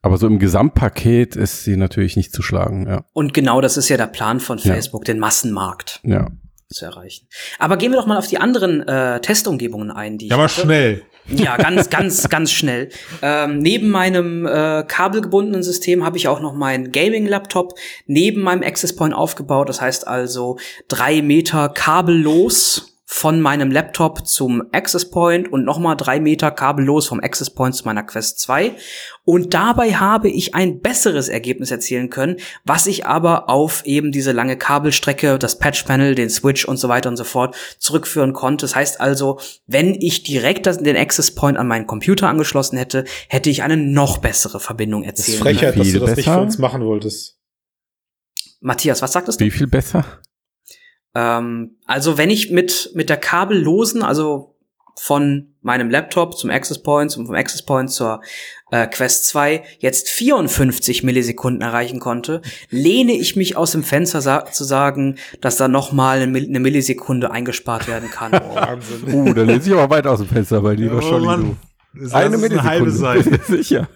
Aber so im Gesamtpaket ist sie natürlich nicht zu schlagen, ja. Und genau das ist ja der Plan von Facebook, ja. den Massenmarkt. Ja zu erreichen. Aber gehen wir doch mal auf die anderen äh, Testumgebungen ein, die ja, aber schnell. Ja, ganz, ganz, ganz schnell. Ähm, neben meinem äh, kabelgebundenen System habe ich auch noch meinen Gaming-Laptop neben meinem Access Point aufgebaut. Das heißt also drei Meter kabellos von meinem Laptop zum Access Point und nochmal drei Meter kabellos vom Access Point zu meiner Quest 2. Und dabei habe ich ein besseres Ergebnis erzielen können, was ich aber auf eben diese lange Kabelstrecke, das Patch Panel, den Switch und so weiter und so fort zurückführen konnte. Das heißt also, wenn ich direkt den Access Point an meinen Computer angeschlossen hätte, hätte ich eine noch bessere Verbindung erzielt. Das ist Frechheit, dass du das besser. nicht für uns machen wolltest. Matthias, was sagtest du? Wie viel besser? Ähm, also wenn ich mit, mit der kabellosen, also von meinem Laptop zum Access Point und vom Access Point zur äh, Quest 2 jetzt 54 Millisekunden erreichen konnte, lehne ich mich aus dem Fenster sa zu sagen, dass da noch mal eine, eine Millisekunde eingespart werden kann. Oh, Wahnsinn. uh, da lehne ich aber weit aus dem Fenster bei dir, oh, Scholli, das eine Millisekunde. Eine halbe Seite. Sicher.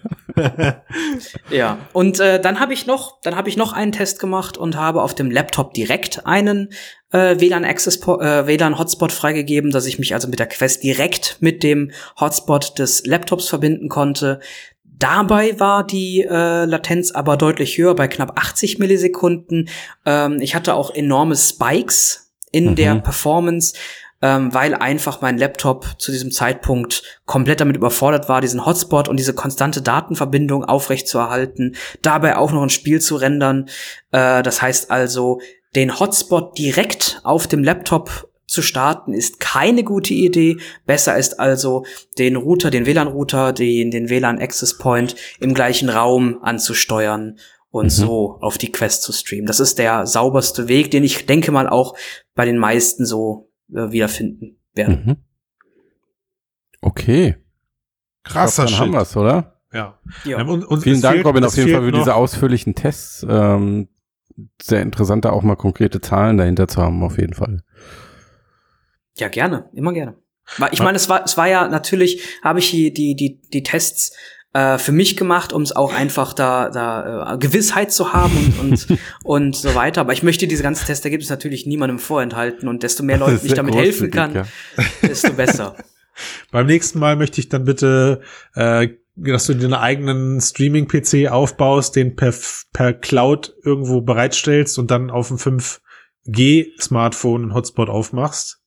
ja, und äh, dann habe ich noch, dann habe ich noch einen Test gemacht und habe auf dem Laptop direkt einen äh, WLAN Access äh, WLAN Hotspot freigegeben, dass ich mich also mit der Quest direkt mit dem Hotspot des Laptops verbinden konnte. Dabei war die äh, Latenz aber deutlich höher, bei knapp 80 Millisekunden. Ähm, ich hatte auch enorme Spikes in mhm. der Performance ähm, weil einfach mein Laptop zu diesem Zeitpunkt komplett damit überfordert war, diesen Hotspot und diese konstante Datenverbindung aufrechtzuerhalten, dabei auch noch ein Spiel zu rendern. Äh, das heißt also, den Hotspot direkt auf dem Laptop zu starten ist keine gute Idee. Besser ist also, den Router, den WLAN-Router, den, den WLAN-Access Point im gleichen Raum anzusteuern und mhm. so auf die Quest zu streamen. Das ist der sauberste Weg, den ich denke mal auch bei den meisten so äh, wiederfinden werden. Mhm. Okay. Krasser glaub, dann haben wir's, oder? Ja. ja. Und, und Vielen Dank, fehlt, Robin, auf jeden Fall für diese ausführlichen Tests. Ähm, sehr interessant, da auch mal konkrete Zahlen dahinter zu haben, auf jeden Fall. Ja, gerne, immer gerne. Ich meine, es war, es war ja natürlich, habe ich die, die, die, die Tests äh, für mich gemacht, um es auch einfach da, da äh, Gewissheit zu haben und, und, und so weiter. Aber ich möchte diese ganzen Testergebnisse natürlich niemandem vorenthalten und desto mehr Leuten ich damit helfen kann, ja. desto besser. Beim nächsten Mal möchte ich dann bitte, äh, dass du dir einen eigenen Streaming-PC aufbaust, den per, per Cloud irgendwo bereitstellst und dann auf dem 5G-Smartphone einen Hotspot aufmachst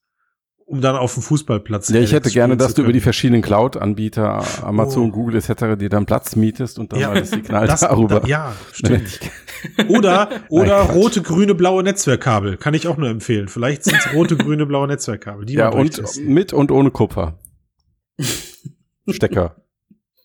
um dann auf dem Fußballplatz. Ja, ich hätte gerne, dass du über die verschiedenen Cloud-Anbieter, Amazon, oh. Google etc., dir dann Platz mietest und dann ja, mal das Signal das, darüber. Da, ja, stimmt. oder oder Nein, rote, grüne, blaue Netzwerkkabel. Kann ich auch nur empfehlen. Vielleicht sind es rote, grüne, blaue Netzwerkkabel. Die ja, und mit und ohne Kupfer. Stecker.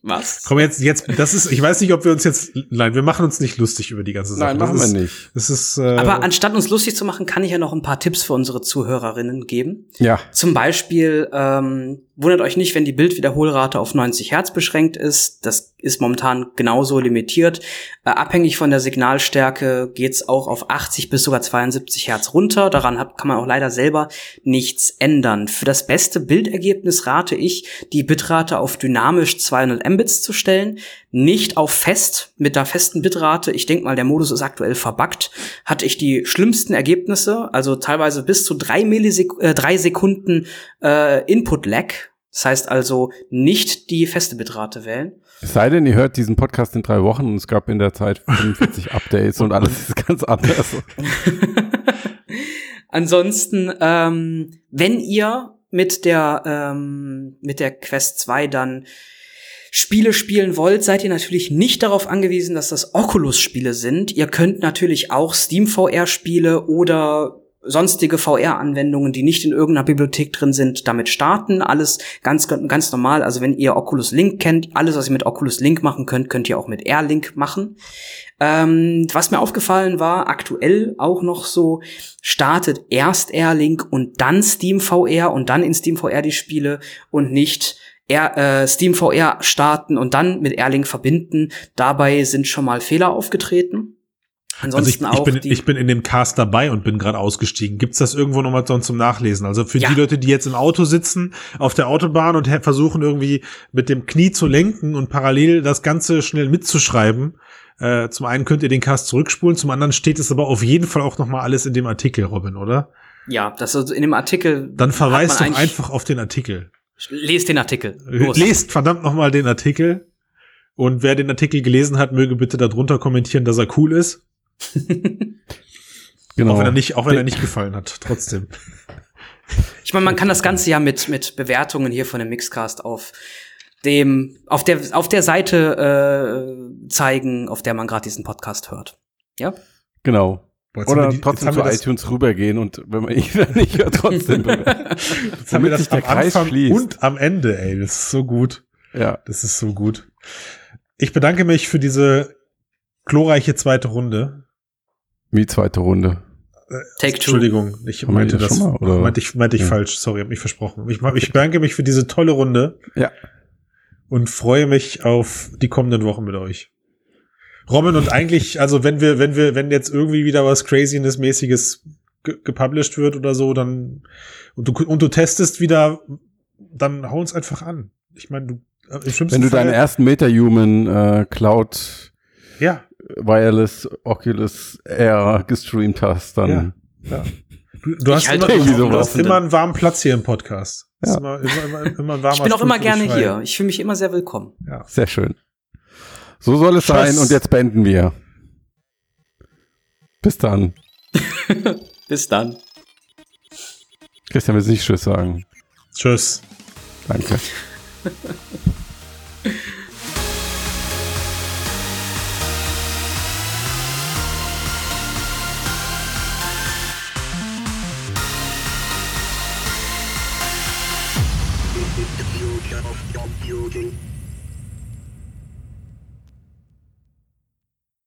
Was? Komm jetzt, jetzt, das ist, ich weiß nicht, ob wir uns jetzt, nein, wir machen uns nicht lustig über die ganze Sache. Nein, machen das wir nicht. Das ist, äh, Aber anstatt uns lustig zu machen, kann ich ja noch ein paar Tipps für unsere Zuhörerinnen geben. Ja. Zum Beispiel, ähm, wundert euch nicht, wenn die Bildwiederholrate auf 90 Hertz beschränkt ist. Das ist momentan genauso limitiert. Äh, abhängig von der Signalstärke geht's auch auf 80 bis sogar 72 Hertz runter. Daran hab, kann man auch leider selber nichts ändern. Für das beste Bildergebnis rate ich, die Bitrate auf dynamisch 200 Mbits zu stellen, nicht auf fest mit der festen Bitrate. Ich denke mal, der Modus ist aktuell verbuggt. Hatte ich die schlimmsten Ergebnisse, also teilweise bis zu drei, Millisek äh, drei Sekunden äh, Input-Lag. Das heißt also nicht die feste Bitrate wählen. Es sei denn, ihr hört diesen Podcast in drei Wochen und es gab in der Zeit 45 Updates und alles ist ganz anders. Ansonsten, ähm, wenn ihr mit der, ähm, mit der Quest 2 dann Spiele spielen wollt, seid ihr natürlich nicht darauf angewiesen, dass das Oculus-Spiele sind. Ihr könnt natürlich auch Steam VR-Spiele oder sonstige VR-Anwendungen, die nicht in irgendeiner Bibliothek drin sind, damit starten. Alles ganz, ganz normal. Also wenn ihr Oculus Link kennt, alles, was ihr mit Oculus Link machen könnt, könnt ihr auch mit Air-Link machen. Ähm, was mir aufgefallen war, aktuell auch noch so, startet erst Air-Link und dann Steam VR und dann in Steam VR die Spiele und nicht Air, äh, Steam VR starten und dann mit Airlink verbinden. Dabei sind schon mal Fehler aufgetreten. Ansonsten also ich, ich, bin, ich bin in dem Cast dabei und bin gerade ausgestiegen. Gibt's das irgendwo nochmal zum Nachlesen? Also für ja. die Leute, die jetzt im Auto sitzen, auf der Autobahn und versuchen irgendwie mit dem Knie zu lenken und parallel das Ganze schnell mitzuschreiben. Äh, zum einen könnt ihr den Cast zurückspulen, zum anderen steht es aber auf jeden Fall auch nochmal alles in dem Artikel, Robin, oder? Ja, das ist in dem Artikel. Dann verweist doch einfach auf den Artikel. Lest den Artikel. Los. Lest verdammt nochmal den Artikel. Und wer den Artikel gelesen hat, möge bitte darunter kommentieren, dass er cool ist. genau. Auch wenn er nicht, auch wenn er nicht gefallen hat, trotzdem. Ich meine, man kann das Ganze ja mit, mit Bewertungen hier von dem Mixcast auf dem, auf der, auf der Seite äh, zeigen, auf der man gerade diesen Podcast hört. Ja? Genau. Boah, Oder die, trotzdem zu iTunes rübergehen und wenn man ihn nicht hört, trotzdem. jetzt haben wir das am Anfang schließt. und am Ende, ey. Das ist so gut. Ja. Das ist so gut. Ich bedanke mich für diese glorreiche zweite Runde. Wie zweite Runde? Äh, Take two. Entschuldigung, ich meinte das, mal, oder? meinte ich, meinte ich ja. falsch. Sorry, hab mich versprochen. Ich, ich danke mich für diese tolle Runde. Ja. Und freue mich auf die kommenden Wochen mit euch. Robin, und eigentlich, also wenn wir, wenn wir, wenn jetzt irgendwie wieder was Craziness-mäßiges gepublished wird oder so, dann und du, und du testest wieder, dann hau uns einfach an. Ich meine, du äh, Wenn du deinen ersten MetaHuman äh, Cloud ja. Wireless Oculus Air gestreamt hast, dann. Ja. ja. Du, du hast, immer, du hast immer einen warmen Platz hier im Podcast. Ja. Immer, immer, immer, immer ich bin auch immer gerne hier. Ich fühle mich immer sehr willkommen. Ja. Sehr schön. So soll es Tschüss. sein und jetzt beenden wir. Bis dann. Bis dann. Christian will nicht Tschüss sagen. Tschüss. Danke.